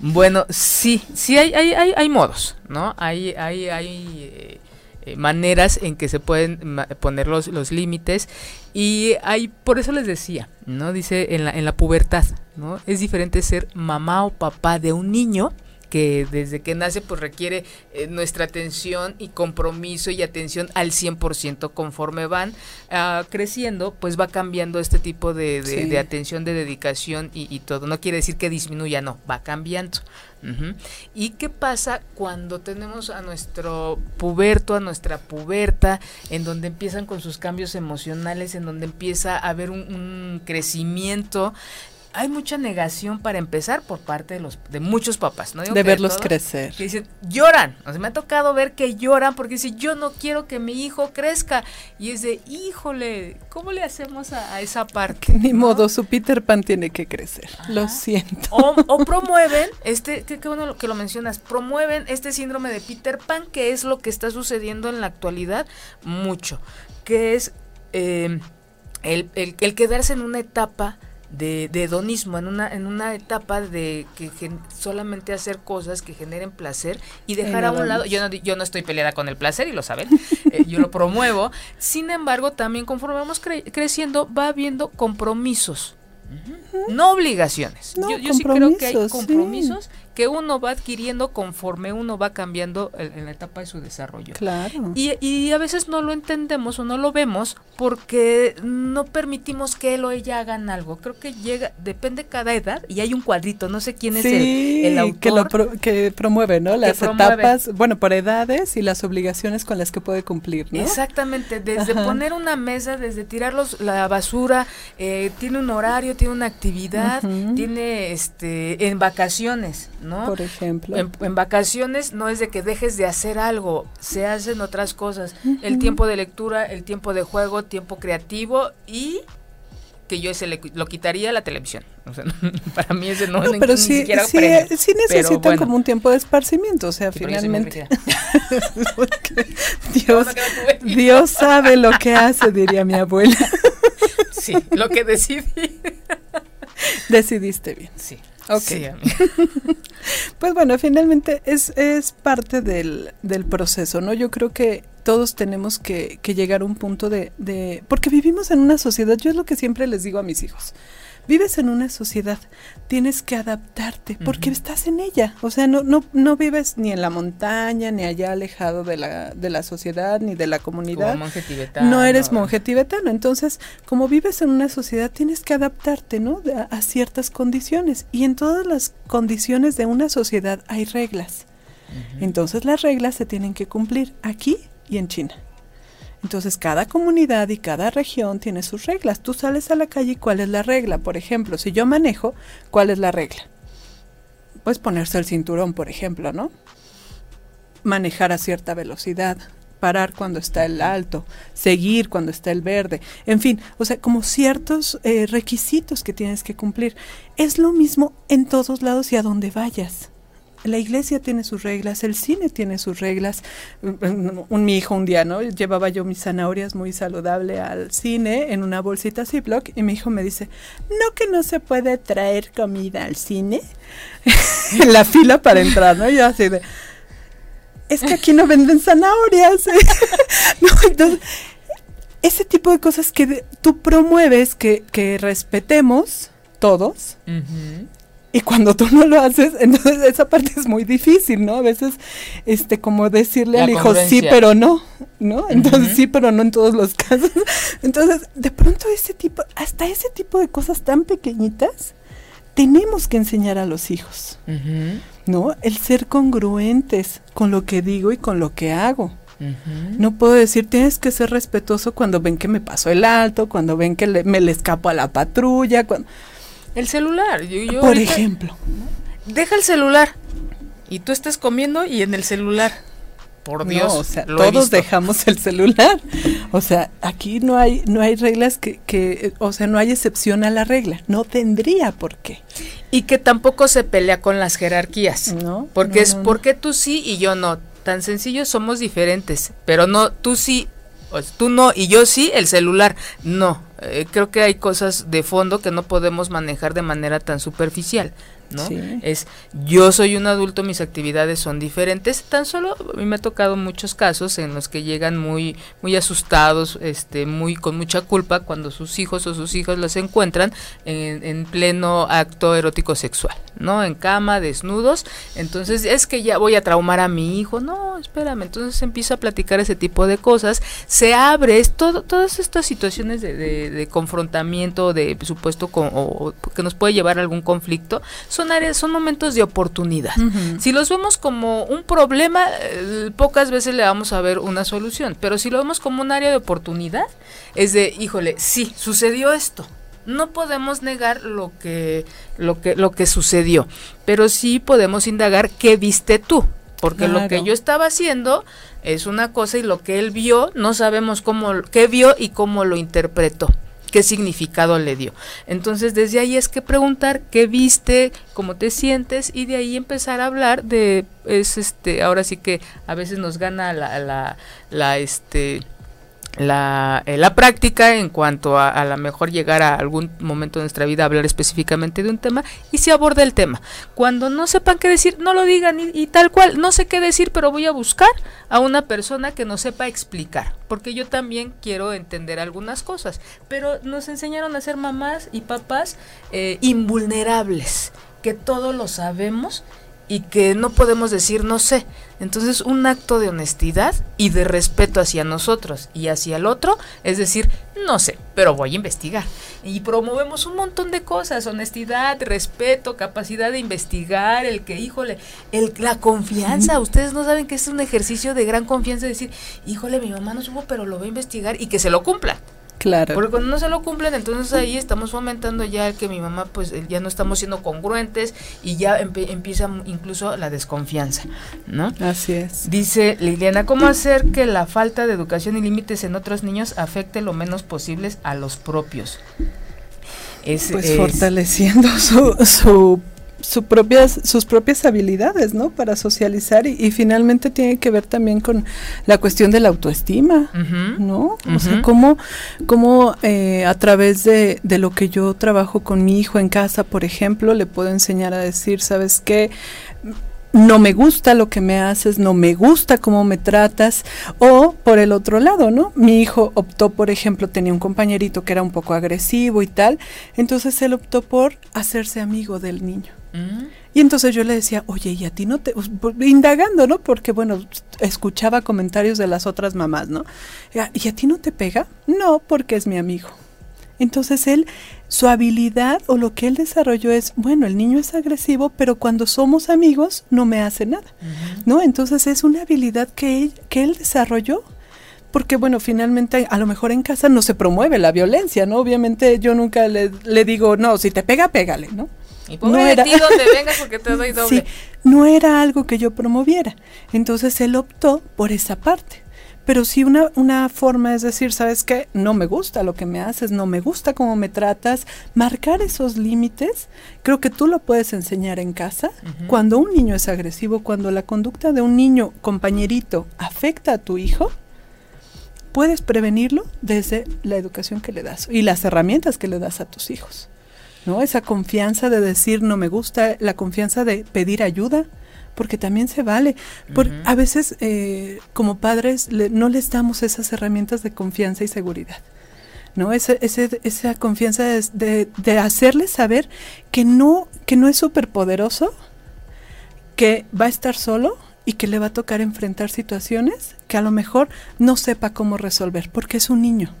Bueno, sí, sí hay, hay, hay, hay modos, ¿no? Hay, hay, hay. Eh, eh, maneras en que se pueden poner los, los límites y hay por eso les decía no dice en la en la pubertad no es diferente ser mamá o papá de un niño que desde que nace pues requiere eh, nuestra atención y compromiso y atención al 100% conforme van uh, creciendo pues va cambiando este tipo de, de, atención de dedicación y, y, todo. No quiere decir que disminuya no va cambiando. ¿Y qué pasa cuando tenemos a nuestro puberto, a nuestra puberta, en donde empiezan con sus cambios emocionales, en donde empieza a haber un crecimiento hay mucha negación para empezar por parte de los de muchos papás, ¿no?
de verlos crecer.
Que dicen, lloran. O sea, me ha tocado ver que lloran porque dicen, yo no quiero que mi hijo crezca. Y es de, híjole, ¿cómo le hacemos a, esa parte?
Ni modo, su Peter Pan tiene que crecer. Lo siento.
O, promueven, este, qué, bueno que lo mencionas, promueven este síndrome de Peter Pan, que es lo que está sucediendo en la actualidad mucho. Que es eh, el, el, el quedarse en una etapa de, de, hedonismo, en una, en una etapa de que solamente hacer cosas que generen placer y dejar a un lado, yo no, yo no estoy peleada con el placer y lo saben, eh, yo lo promuevo, sin embargo también conforme vamos creciendo va habiendo compromisos, no obligaciones, yo, yo sí creo que hay compromisos que uno va adquiriendo conforme uno va cambiando en la etapa de su desarrollo.
Claro.
Y, y, a veces no lo entendemos o no lo vemos porque no permitimos que él o ella hagan algo. Creo que llega, depende cada edad y hay un cuadrito, no sé quién es el, autor.
Que, lo que promueve, ¿no? Las etapas, bueno, por edades y las obligaciones con las que puede cumplir, ¿no?
Exactamente, desde poner una mesa, desde tirar la basura, eh, tiene un horario, tiene una actividad, tiene este en vacaciones, ¿no?
Por ejemplo.
En, vacaciones no es de que dejes de hacer algo, se hacen otras cosas. El tiempo de lectura, el tiempo de juego, tiempo creativo y que yo ese lo quitaría la televisión. O sea, para mí ese no,
no pero sí, sí, sí necesitan como un tiempo de esparcimiento, o sea, finalmente. Dios, Dios sabe lo que hace, diría mi abuela.
sí, lo que decidí.
Decidiste bien.
Sí.
Ok. pues bueno, finalmente es, es parte del, del, proceso, ¿no? Yo creo que todos tenemos que, que llegar a un punto de, de... Porque vivimos en una sociedad, yo es lo que siempre les digo a mis hijos vives en una sociedad, tienes que adaptarte porque estás en ella. O sea, no, no, no vives ni en la montaña, ni allá alejado de la, de la sociedad, ni de la comunidad.
monje tibetano.
No eres monje tibetano. Entonces, como vives en una sociedad, tienes que adaptarte, ¿no? A, ciertas condiciones. Y en todas las condiciones de una sociedad hay reglas. Entonces, las reglas se tienen que cumplir aquí y en China. Entonces cada comunidad y cada región tiene sus reglas. Tú sales a la calle y cuál es la regla. Por ejemplo, si yo manejo, ¿cuál es la regla? Pues ponerse el cinturón, por ejemplo, ¿no? Manejar a cierta velocidad, parar cuando está el alto, seguir cuando está el verde, en fin, o sea, como ciertos eh, requisitos que tienes que cumplir. Es lo mismo en todos lados y a donde vayas. La iglesia tiene sus reglas, el cine tiene sus reglas. Un, mi hijo un día, ¿no? Llevaba yo mis zanahorias muy saludable al cine en una bolsita Ziploc y mi hijo me dice, ¿no que no se puede traer comida al cine? en la fila para entrar, ¿no? yo así de, es que aquí no venden zanahorias. entonces, ese tipo de cosas que tú promueves que, que respetemos todos. Y cuando tú no lo haces, entonces esa parte es muy difícil, ¿no? A veces, este, como decirle al hijo sí, pero no, ¿no? Entonces sí, pero no en todos los casos. Entonces, de pronto ese tipo, hasta ese tipo de cosas tan pequeñitas, tenemos que enseñar a los hijos. ¿no? El ser congruentes con lo que digo y con lo que hago. No puedo decir, tienes que ser respetuoso cuando ven que me paso el alto, cuando ven que me le escapo a la patrulla. Cuando...
El celular.
Por ejemplo.
Deja el celular y tú estás comiendo y en el celular. Por Dios.
o sea, todos dejamos el celular. O sea, aquí no hay, no hay reglas que, que, o sea, no hay excepción a la regla. No tendría por qué.
Y que tampoco se pelea con las jerarquías. No. Porque es porque tú sí y yo no. Tan sencillo somos diferentes. Pero no, tú sí, tú no y yo sí, el celular. No. Eh, creo que hay cosas de fondo que no podemos manejar de manera tan superficial. ¿No? Es yo soy un adulto, mis actividades son diferentes. Tan solo a mí me ha tocado muchos casos en los que llegan muy muy asustados, este muy con mucha culpa cuando sus hijos o sus hijas los encuentran en, en pleno acto erótico sexual, ¿no? En cama, desnudos. Entonces, es que ya voy a traumar a mi hijo. No, espérame. Entonces empieza a platicar ese tipo de cosas. Se abre, es todo, todas estas situaciones de, de, confrontamiento, de supuesto, con, o, que nos puede llevar a algún conflicto, son áreas, son momentos de oportunidad. Si los vemos como un problema, eh, pocas veces le vamos a ver una solución. Pero si lo vemos como un área de oportunidad, es de, híjole, sí, sucedió esto no podemos negar lo que, lo que, lo que sucedió, pero sí podemos indagar qué viste tú, porque lo que yo estaba haciendo es una cosa y lo que él vio no sabemos cómo, qué vio y cómo lo interpretó qué significado le dio. Entonces, desde ahí es que preguntar qué viste, cómo te sientes y de ahí empezar a hablar de es este, ahora sí que a veces nos gana la la, la este la, eh, la práctica en cuanto a a lo mejor llegar a algún momento de nuestra vida a hablar específicamente de un tema y se aborda el tema. Cuando no sepan qué decir, no lo digan y, tal cual, no sé qué decir, pero voy a buscar a una persona que nos sepa explicar, porque yo también quiero entender algunas cosas, pero nos enseñaron a ser mamás y papás eh, invulnerables, que todo lo sabemos y que no podemos decir no sé. Entonces un acto de honestidad y de respeto hacia nosotros y hacia el otro, es decir, no sé, pero voy a investigar. Y promovemos un montón de cosas, honestidad, respeto, capacidad de investigar, el que, híjole, el, la confianza, ustedes no saben que es un ejercicio de gran confianza decir, híjole, mi mamá no supo, pero lo voy a investigar y que se lo cumpla.
Claro.
Porque cuando no se lo cumplen, entonces ahí estamos fomentando ya que mi mamá, pues ya no estamos siendo congruentes y ya empieza incluso la desconfianza, ¿no?
Así es.
Dice Liliana, ¿cómo hacer que la falta de educación y límites en otros niños afecte lo menos posible a los propios?
pues fortaleciendo su, su su propias, sus propias habilidades, ¿no? Para socializar y, finalmente tiene que ver también con la cuestión de la autoestima, ¿no? O sea, cómo, cómo eh, a través de, de, lo que yo trabajo con mi hijo en casa, por ejemplo, le puedo enseñar a decir, ¿sabes qué? no me gusta lo que me haces, no me gusta cómo me tratas, o por el otro lado, ¿no? Mi hijo optó, por ejemplo, tenía un compañerito que era un poco agresivo y tal, entonces él optó por hacerse amigo del niño. Y entonces yo le decía, oye, y a ti no te, pues, indagando, ¿no? Porque bueno, escuchaba comentarios de las otras mamás, ¿no? ¿Y a ti no te pega? No, porque es mi amigo. Entonces él, su habilidad o lo que él desarrolló es, bueno, el niño es agresivo, pero cuando somos amigos no me hace nada, ¿no? Entonces es una habilidad que él, que él desarrolló porque bueno, finalmente a lo mejor en casa no se promueve la violencia, ¿no? Obviamente yo nunca le, le digo, no, si te pega, pégale, ¿no?
Y pobre no de era... ti donde vengas porque te doy doble. Sí,
no era algo que yo promoviera. Entonces él optó por esa parte. Pero sí una, una forma es decir, ¿sabes qué? No me gusta lo que me haces, no me gusta cómo me tratas. Marcar esos límites, creo que tú lo puedes enseñar en casa. Cuando un niño es agresivo, cuando la conducta de un niño compañerito afecta a tu hijo, puedes prevenirlo desde la educación que le das y las herramientas que le das a tus hijos. ¿No? Esa confianza de decir no me gusta, la confianza de pedir ayuda, porque también se vale. Por, A veces eh, como padres no les damos esas herramientas de confianza y seguridad. ¿no? Ese, ese, esa confianza de, de, hacerles saber que no, que no es súper poderoso, que va a estar solo y que le va a tocar enfrentar situaciones que a lo mejor no sepa cómo resolver, porque es un niño.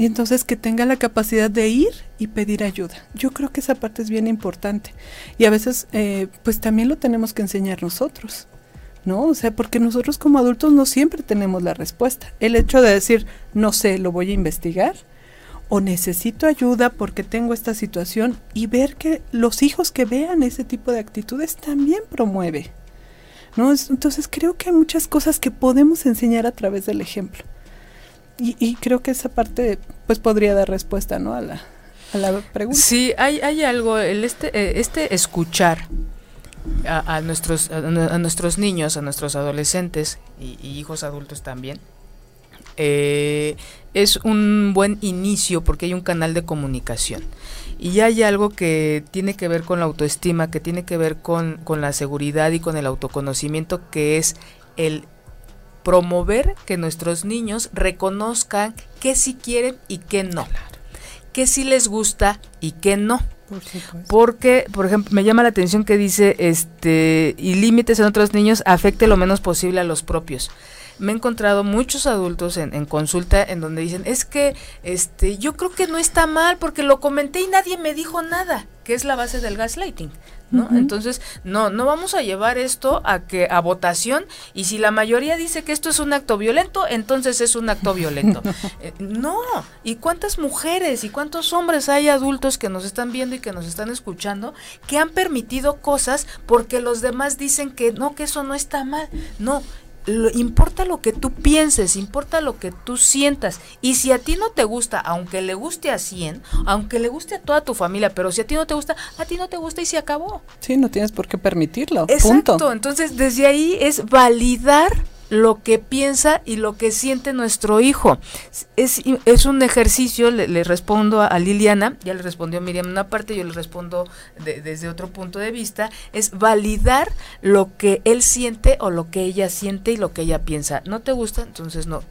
Y entonces que tenga la capacidad de ir y pedir ayuda. Yo creo que esa parte es bien importante. Y a veces, eh, pues también lo tenemos que enseñar nosotros. ¿no? O sea, porque nosotros como adultos no siempre tenemos la respuesta. El hecho de decir, no sé, lo voy a investigar, o necesito ayuda porque tengo esta situación, y ver que los hijos que vean ese tipo de actitudes también promueve. ¿no? Entonces creo que hay muchas cosas que podemos enseñar a través del ejemplo. Y, creo que esa parte pues podría dar respuesta ¿no? a, la, a la pregunta.
Sí, hay, hay algo, el este, eh, este escuchar a, nuestros, a, nuestros niños, a nuestros adolescentes y, hijos adultos también, eh, es un buen inicio porque hay un canal de comunicación. Y hay algo que tiene que ver con la autoestima, que tiene que ver con, con la seguridad y con el autoconocimiento, que es el promover que nuestros niños reconozcan que sí quieren y que no. Que sí les gusta y que no. Porque, por ejemplo, me llama la atención que dice, este, y límites en otros niños afecte lo menos posible a los propios me he encontrado muchos adultos en, en, consulta en donde dicen, es que este, yo creo que no está mal porque lo comenté y nadie me dijo nada, que es la base del gaslighting. ¿No? Entonces, no, no vamos a llevar esto a que a votación y si la mayoría dice que esto es un acto violento, entonces es un acto violento. Eh, no, ¿y cuántas mujeres y cuántos hombres hay adultos que nos están viendo y que nos están escuchando que han permitido cosas porque los demás dicen que no, que eso no está mal? No, importa lo que tú pienses, importa lo que tú sientas. Y si a ti no te gusta, aunque le guste a 100, aunque le guste a toda tu familia, pero si a ti no te gusta, a ti no te gusta y se acabó.
Sí, no tienes por qué permitirlo.
Exacto. Entonces, desde ahí es validar lo que piensa y lo que siente nuestro hijo. Es, es un ejercicio, le, respondo a, Liliana, ya le respondió Miriam una parte, yo le respondo desde otro punto de vista, es validar lo que él siente o lo que ella siente y lo que ella piensa. ¿No te gusta? Entonces no.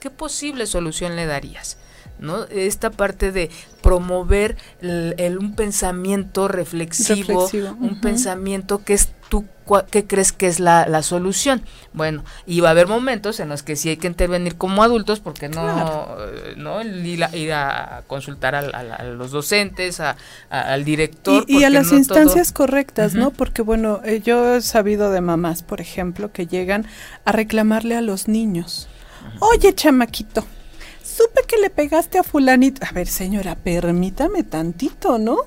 ¿Qué posible solución le darías? ¿No? Esta parte de promover el, un pensamiento reflexivo, un pensamiento que es tú qué crees que es la, solución. Bueno, y va a haber momentos en los que sí hay que intervenir como adultos porque no, eh, no ir a, consultar a, los docentes, al director.
Y, a las instancias correctas, ¿no? Porque bueno, eh, yo he sabido de mamás, por ejemplo, que llegan a reclamarle a los niños. Oye, chamaquito, supe que le pegaste a fulanito. A ver, señora, permítame tantito, ¿no?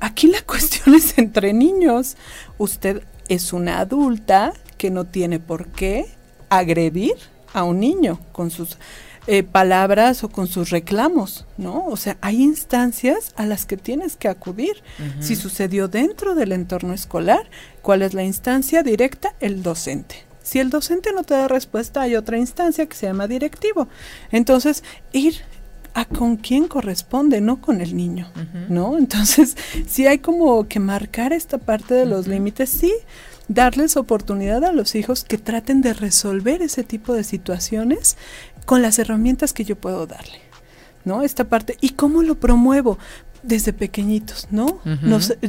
Aquí la cuestión es entre niños. Usted es una adulta que no tiene por qué agredir a un niño con sus eh, palabras o con sus reclamos, ¿no? O sea, hay instancias a las que tienes que acudir. Si sucedió dentro del entorno escolar, ¿cuál es la instancia directa? El docente. Si el docente no te da respuesta, hay otra instancia que se llama directivo. Entonces, ir a con quién corresponde, no con el niño, ¿no? Entonces, sí hay como que marcar esta parte de los límites, sí, darles oportunidad a los hijos que traten de resolver ese tipo de situaciones con las herramientas que yo puedo darle, ¿no? Esta parte, ¿y cómo lo promuevo? Desde pequeñitos, ¿no?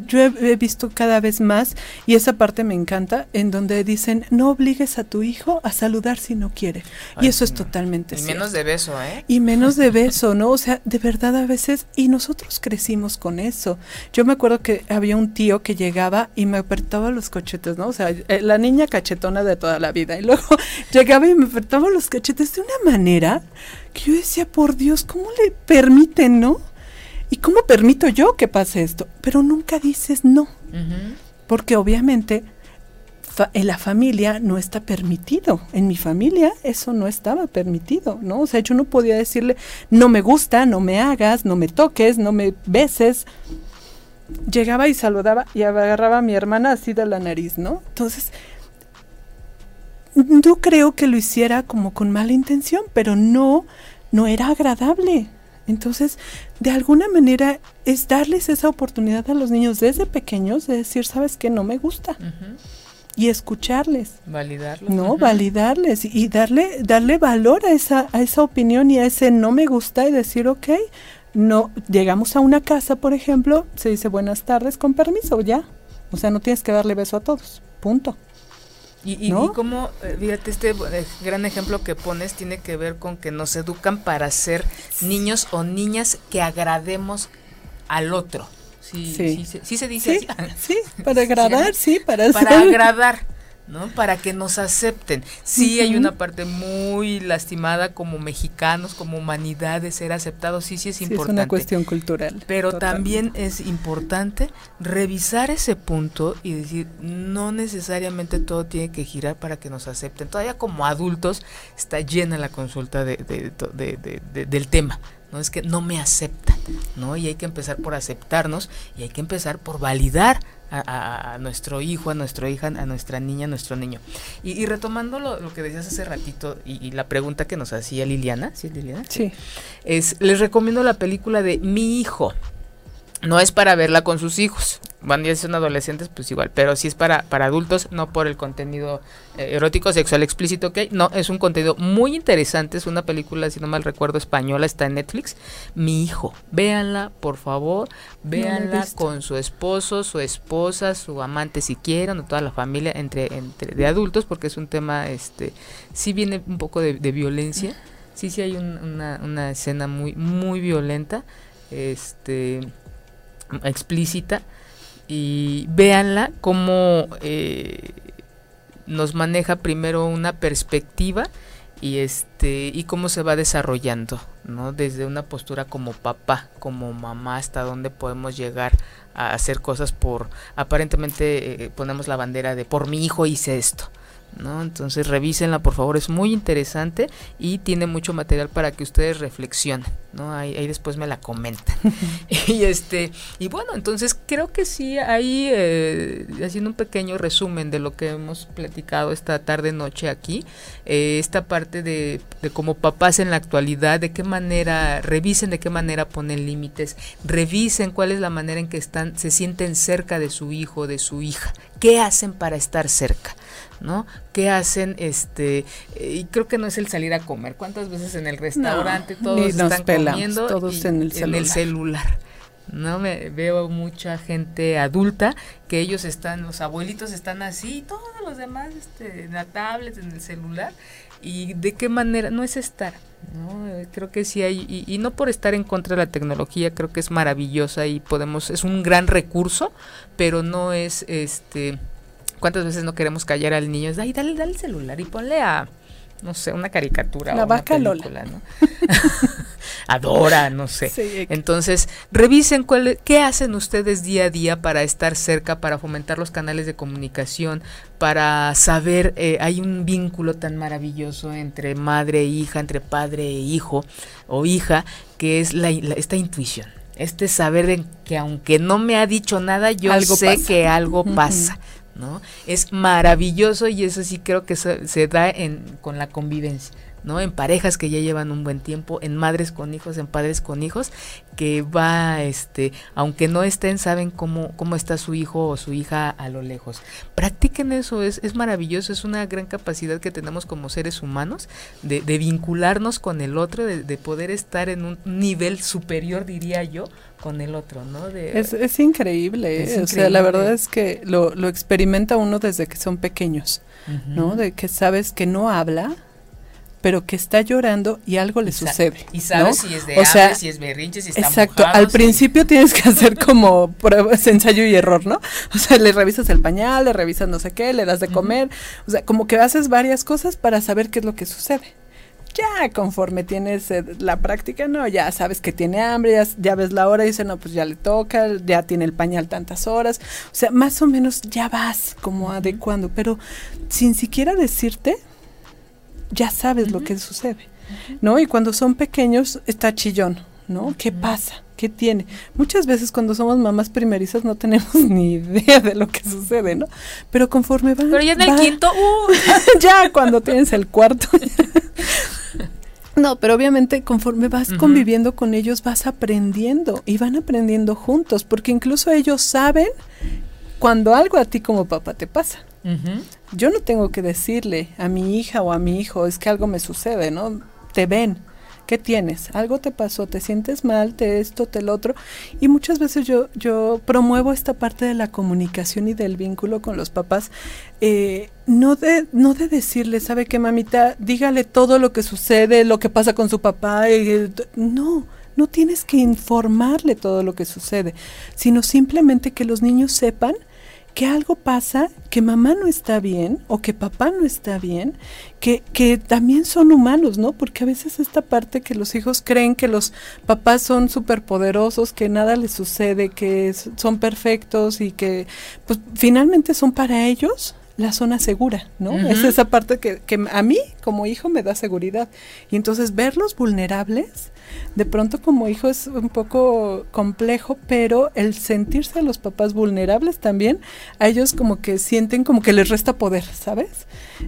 yo he, visto cada vez más, y esa parte me encanta, en donde dicen, no obligues a tu hijo a saludar si no quiere. y eso es totalmente
y menos de beso, ¿eh?
Y menos de beso, ¿no? O sea, de verdad a veces, y nosotros crecimos con eso. Yo me acuerdo que había un tío que llegaba y me apretaba los cachetes, ¿no? O sea, eh, la niña cachetona de toda la vida. Y luego llegaba y me apretaba los cachetes de una manera que yo decía, por Dios, ¿cómo le permiten, no? ¿Y cómo permito yo que pase esto? Pero nunca dices no. Porque obviamente en la familia no está permitido. En mi familia eso no estaba permitido, ¿no? O sea, yo no podía decirle, no me gusta, no me hagas, no me toques, no me beses. Llegaba y saludaba y agarraba a mi hermana así de la nariz, ¿no? Entonces, no creo que lo hiciera como con mala intención, pero no, no era agradable. Entonces, de alguna manera es darles esa oportunidad a los niños desde pequeños de decir, sabes que no me gusta. Y escucharles.
Validarlos.
No, validarles y darle, darle valor a esa, a esa opinión y a ese no me gusta y decir, ok, no, llegamos a una casa, por ejemplo, se dice buenas tardes, con permiso, ya. O sea, no tienes que darle beso a todos. Punto.
Y, y, como, eh, fíjate, este eh, gran ejemplo que pones tiene que ver con que nos educan para ser niños o niñas que agrademos al otro. Sí, sí, sí, se dice
así. Sí, para agradar, sí, para,
para agradar. ¿No? Para que nos acepten. Sí hay una parte muy lastimada como mexicanos, como humanidad de ser aceptados, sí, sí es importante.
es una cuestión cultural.
Pero también es importante revisar ese punto y decir, no necesariamente todo tiene que girar para que nos acepten. Todavía como adultos está llena la consulta de, del tema. No es que no me aceptan, ¿no? Y hay que empezar por aceptarnos y hay que empezar por validar a, nuestro hijo, a nuestra hija, a nuestra niña, a nuestro niño. Y, retomando lo, que decías hace ratito y, la pregunta que nos hacía Liliana, ¿sí Liliana?
Sí.
Es, les recomiendo la película de Mi Hijo. No es para verla con sus hijos, bueno, ya son adolescentes, pues igual, pero si es para, para adultos, no por el contenido eh, erótico, sexual explícito que No, es un contenido muy interesante, es una película, si no mal recuerdo, española, está en Netflix. Mi hijo, véanla, por favor, véanla con su esposo, su esposa, su amante si quieren, o toda la familia, entre, entre de adultos, porque es un tema, este, sí viene un poco de, violencia, sí, sí hay una, una escena muy, muy violenta, este, explícita y véanla cómo eh, nos maneja primero una perspectiva y este y cómo se va desarrollando no desde una postura como papá como mamá hasta dónde podemos llegar a hacer cosas por aparentemente eh, ponemos la bandera de por mi hijo hice esto ¿no? Entonces revísenla por favor, es muy interesante y tiene mucho material para que ustedes reflexionen, ¿no? Ahí, después me la comentan. y este, y bueno, entonces creo que sí, ahí eh, haciendo un pequeño resumen de lo que hemos platicado esta tarde noche aquí, eh, esta parte de, de como papás en la actualidad, de qué manera, revisen de qué manera ponen límites, revisen cuál es la manera en que están, se sienten cerca de su hijo, de su hija, qué hacen para estar cerca. ¿No? ¿Qué hacen? Este, y creo que no es el salir a comer. ¿Cuántas veces en el restaurante todos están comiendo
todos en, el
en, el celular? No me veo mucha gente adulta que ellos están, los abuelitos están así, y todos los demás este, en la tablet, en el celular. Y de qué manera, no es estar, ¿no? Creo que sí hay, y, y, no por estar en contra de la tecnología, creo que es maravillosa y podemos, es un gran recurso, pero no es este ¿Cuántas veces no queremos callar al niño? Ay, dale, dale el celular y ponle a, no sé, una caricatura
La
o
vaca
una película, ¿no? Adora, no sé. Entonces, revisen cuál, qué hacen ustedes día a día para estar cerca, para fomentar los canales de comunicación, para saber, eh, hay un vínculo tan maravilloso entre madre e hija, entre padre e hijo o hija, que es la, esta intuición este saber de que aunque no me ha dicho nada, yo sé que algo pasa. ¿No? Es maravilloso y eso sí creo que se, da en, con la convivencia, ¿no? En parejas que ya llevan un buen tiempo, en madres con hijos, en padres con hijos, que va, este, aunque no estén, saben cómo, cómo está su hijo o su hija a lo lejos. Practiquen eso, es, es maravilloso, es una gran capacidad que tenemos como seres humanos de, de vincularnos con el otro, de, de, poder estar en un nivel superior, diría yo, con el otro, ¿no? De,
es, es, increíble, es, increíble, o sea, la verdad es que lo, lo experimenta uno desde que son pequeños, uh -huh. ¿no? De que sabes que no habla, pero que está llorando y algo le sucede.
Y sabes
¿no?
si es de o hambre, sea, si es berrinche, si está
Exacto,
mojado,
al
si
principio tienes que hacer como pruebas, ensayo y error, ¿no? O sea, le revisas el pañal, le revisas no sé qué, le das de comer, uh -huh. o sea, como que haces varias cosas para saber qué es lo que sucede. Ya conforme tienes eh, la práctica, no, ya sabes que tiene hambre, ya, ya, ves la hora y dice, no, pues ya le toca, ya tiene el pañal tantas horas. O sea, más o menos ya vas como adecuando, pero sin siquiera decirte, ya sabes uh -huh. lo que sucede, uh -huh. ¿no? Y cuando son pequeños está chillón, ¿no? ¿Qué pasa? ¿Qué tiene? Muchas veces cuando somos mamás primerizas no tenemos ni idea de lo que sucede, ¿no? Pero conforme van...
Pero ya en el
va,
quinto, uh.
ya cuando tienes el cuarto. No, pero obviamente conforme vas uh -huh. conviviendo con ellos vas aprendiendo y van aprendiendo juntos, porque incluso ellos saben cuando algo a ti como papá te pasa. Uh -huh. Yo no tengo que decirle a mi hija o a mi hijo, es que algo me sucede, ¿no? Te ven. ¿Qué tienes? Algo te pasó, te sientes mal, te esto, te lo otro. Y muchas veces yo, yo promuevo esta parte de la comunicación y del vínculo con los papás, eh, no, de, no de decirle, ¿sabe qué, mamita? Dígale todo lo que sucede, lo que pasa con su papá. No, no tienes que informarle todo lo que sucede, sino simplemente que los niños sepan que algo pasa, que mamá no está bien o que papá no está bien, que, que también son humanos, ¿no? Porque a veces esta parte que los hijos creen que los papás son superpoderosos, que nada les sucede, que son perfectos y que pues finalmente son para ellos la zona segura, ¿no? Uh -huh. Es esa parte que, que, a mí como hijo me da seguridad. Y entonces verlos vulnerables, de pronto como hijo es un poco complejo, pero el sentirse a los papás vulnerables también, a ellos como que sienten como que les resta poder, ¿sabes?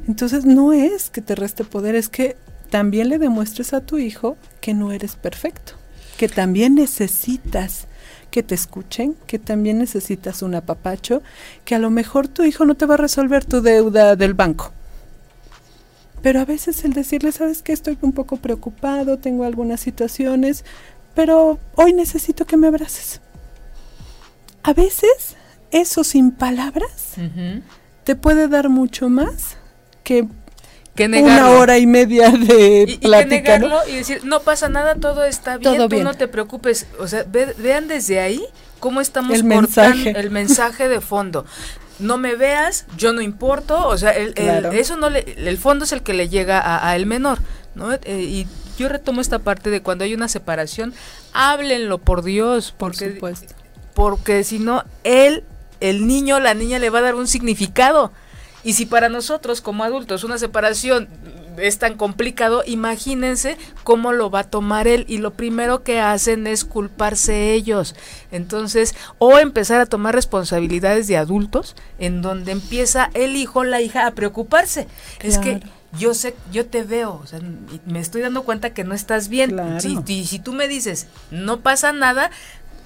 Entonces no es que te reste poder, es que también le demuestres a tu hijo que no eres perfecto, que también necesitas que te escuchen, que también necesitas un apapacho, que a lo mejor tu hijo no te va a resolver tu deuda del banco. Pero a veces el decirle, sabes que estoy un poco preocupado, tengo algunas situaciones, pero hoy necesito que me abraces. A veces eso sin palabras uh -huh. te puede dar mucho más que
que
una hora y media de
y,
plática.
Y que negarlo ¿no? y decir, no pasa nada, todo está bien,
todo
tú
bien.
no te preocupes. O sea, ve, vean desde ahí cómo estamos
el
cortando
mensaje.
el mensaje de fondo. No me veas, yo no importo, o sea, el, claro. el, eso no le, el fondo es el que le llega a, a el menor, ¿no? Eh, y yo retomo esta parte de cuando hay una separación, háblenlo por Dios, porque,
por supuesto.
porque si no, él, el niño, la niña le va a dar un significado. Y si para nosotros como adultos una separación es tan complicado, imagínense cómo lo va a tomar él y lo primero que hacen es culparse ellos. Entonces, o empezar a tomar responsabilidades de adultos en donde empieza el hijo, la hija a preocuparse. Claro. Es que yo sé, yo te veo, o sea, me estoy dando cuenta que no estás bien.
Claro.
Si, si, si tú me dices, no pasa nada,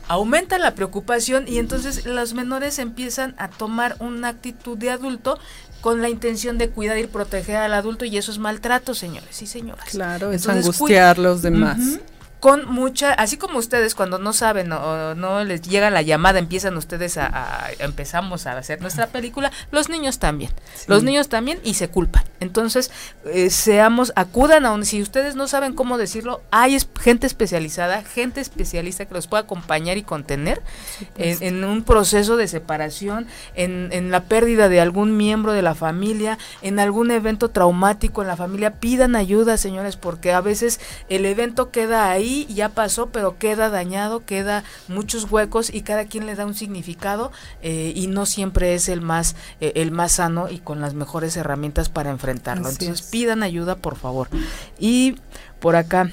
aumenta la preocupación y entonces los menores empiezan a tomar una actitud de adulto con la intención de cuidar y proteger al adulto y eso es maltrato, señores y señoras.
Claro, es entonces, angustiar los demás. Uh
-huh, con mucha, así como ustedes cuando no saben o no les llega la llamada, empiezan ustedes a, a empezamos a hacer nuestra película, los niños también, sí. los niños también y se culpan. Entonces, eh, seamos, acudan a un, si ustedes no saben cómo decirlo, hay es, gente especializada, gente especialista que los pueda acompañar y contener en, en, un proceso de separación, en, en la pérdida de algún miembro de la familia, en algún evento traumático en la familia, pidan ayuda, señores, porque a veces el evento queda ahí ya pasó, pero queda dañado, queda muchos huecos y cada quien le da un significado eh, y no siempre es el más eh, el más sano y con las mejores herramientas para enfrentarlo.
Así
Entonces
es.
pidan ayuda, por favor. Y por acá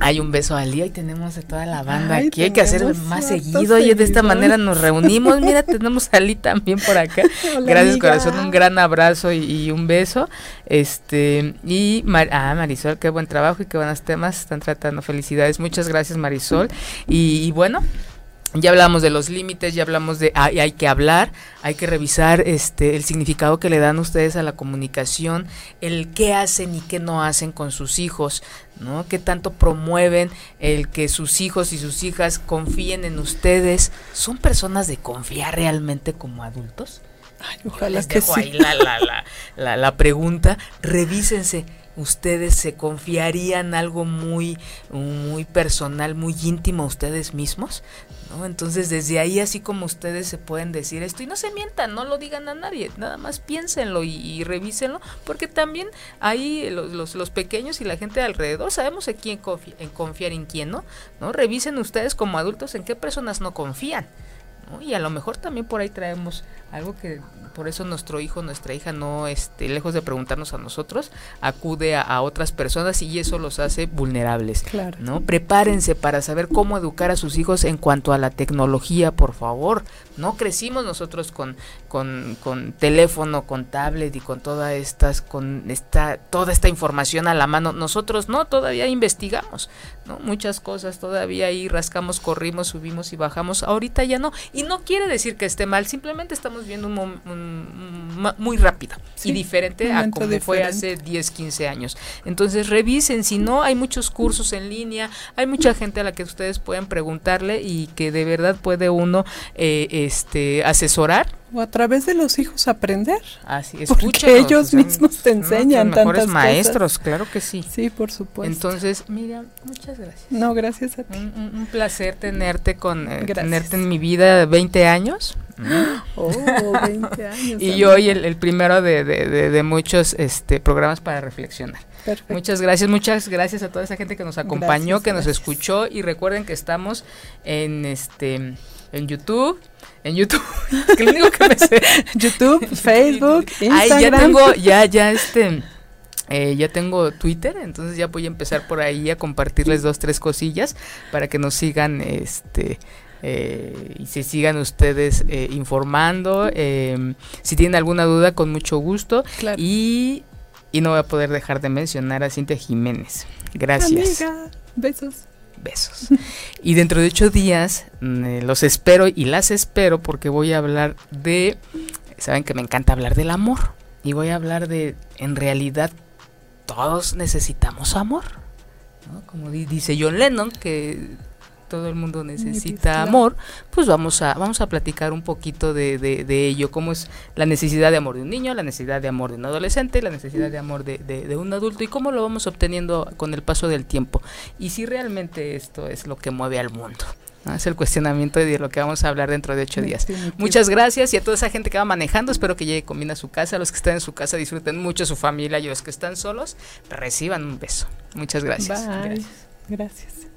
Hay un beso al día y tenemos a toda la banda aquí. Hay que hacer más seguido y de esta manera nos reunimos. Mira, tenemos a Ali también por acá. Gracias, corazón. Un gran abrazo y, un beso. Este, y ah, Marisol, qué buen trabajo y qué buenos temas están tratando. Felicidades. Muchas gracias, Marisol. y bueno, ya hablamos de los límites, ya hablamos de hay, hay, que hablar, hay que revisar este el significado que le dan ustedes a la comunicación, el qué hacen y qué no hacen con sus hijos, ¿no? Qué tanto promueven el que sus hijos y sus hijas confíen en ustedes. ¿Son personas de confiar realmente como adultos?
Ay, ojalá que sí.
ahí la, la, la, la pregunta, revísense ustedes se confiarían algo muy, muy personal, muy íntimo a ustedes mismos, ¿no? Entonces desde ahí así como ustedes se pueden decir esto y no se mientan, no lo digan a nadie, nada más piénsenlo y, revísenlo, porque también ahí los, los, pequeños y la gente de alrededor sabemos en quién confiar y en quién no, ¿no? Revisen ustedes como adultos en qué personas no confían. Y a lo mejor también por ahí traemos algo que por eso nuestro hijo, nuestra hija no, este, lejos de preguntarnos a nosotros, acude a, otras personas y eso los hace vulnerables.
Claro.
¿no? Prepárense para saber cómo educar a sus hijos en cuanto a la tecnología, por favor. No crecimos nosotros con, con, con teléfono, con tablet y con toda estas, con esta, toda esta información a la mano. Nosotros no, todavía investigamos, ¿no? Muchas cosas todavía ahí rascamos, corrimos, subimos y bajamos. Ahorita ya no. Y no quiere decir que esté mal, simplemente estamos viendo un, un, muy rápido y diferente a como fue hace 10, 15 años. Entonces revisen, si no, hay muchos cursos en línea, hay mucha gente a la que ustedes pueden preguntarle y que de verdad puede uno eh, este, asesorar
o a través de los hijos aprender.
Así
es. Porque ellos mismos te enseñan
los mejores maestros, claro que sí.
Sí, por supuesto.
Entonces, Miriam, muchas gracias.
No, gracias a ti.
Un, placer tenerte con eh, tenerte en mi vida 20 años.
Oh, 20 años.
y hoy el, el primero de, de, de, muchos este programas para reflexionar. Perfecto. Muchas gracias, muchas gracias a toda esa gente que nos acompañó, que nos escuchó y recuerden que estamos en este en YouTube, en YouTube,
que lo único que me sé. YouTube, Facebook, Instagram.
Ahí ya tengo, ya, ya este, eh, ya tengo Twitter, entonces ya voy a empezar por ahí a compartirles dos, tres cosillas para que nos sigan, este, eh, y se sigan ustedes eh, informando. Eh, si tienen alguna duda, con mucho gusto. Y, y no voy a poder dejar de mencionar a Cintia Jiménez. Gracias.
Amiga, besos
besos. Y dentro de ocho días mm, eh, los espero y las espero porque voy a hablar de, saben que me encanta hablar del amor. Y voy a hablar de, en realidad, todos necesitamos amor. Como dice John Lennon, que todo el mundo necesita amor, pues vamos a, vamos a platicar un poquito de, de, ello, cómo es la necesidad de amor de un niño, la necesidad de amor de un adolescente, la necesidad de amor de, de, un adulto y cómo lo vamos obteniendo con el paso del tiempo. Y si realmente esto es lo que mueve al mundo. Es el cuestionamiento de lo que vamos a hablar dentro de ocho días. Muchas gracias y a toda esa gente que va manejando, espero que llegue con a su casa. Los que están en su casa disfruten mucho su familia y los que están solos, reciban un beso. Muchas gracias.
Gracias. gracias.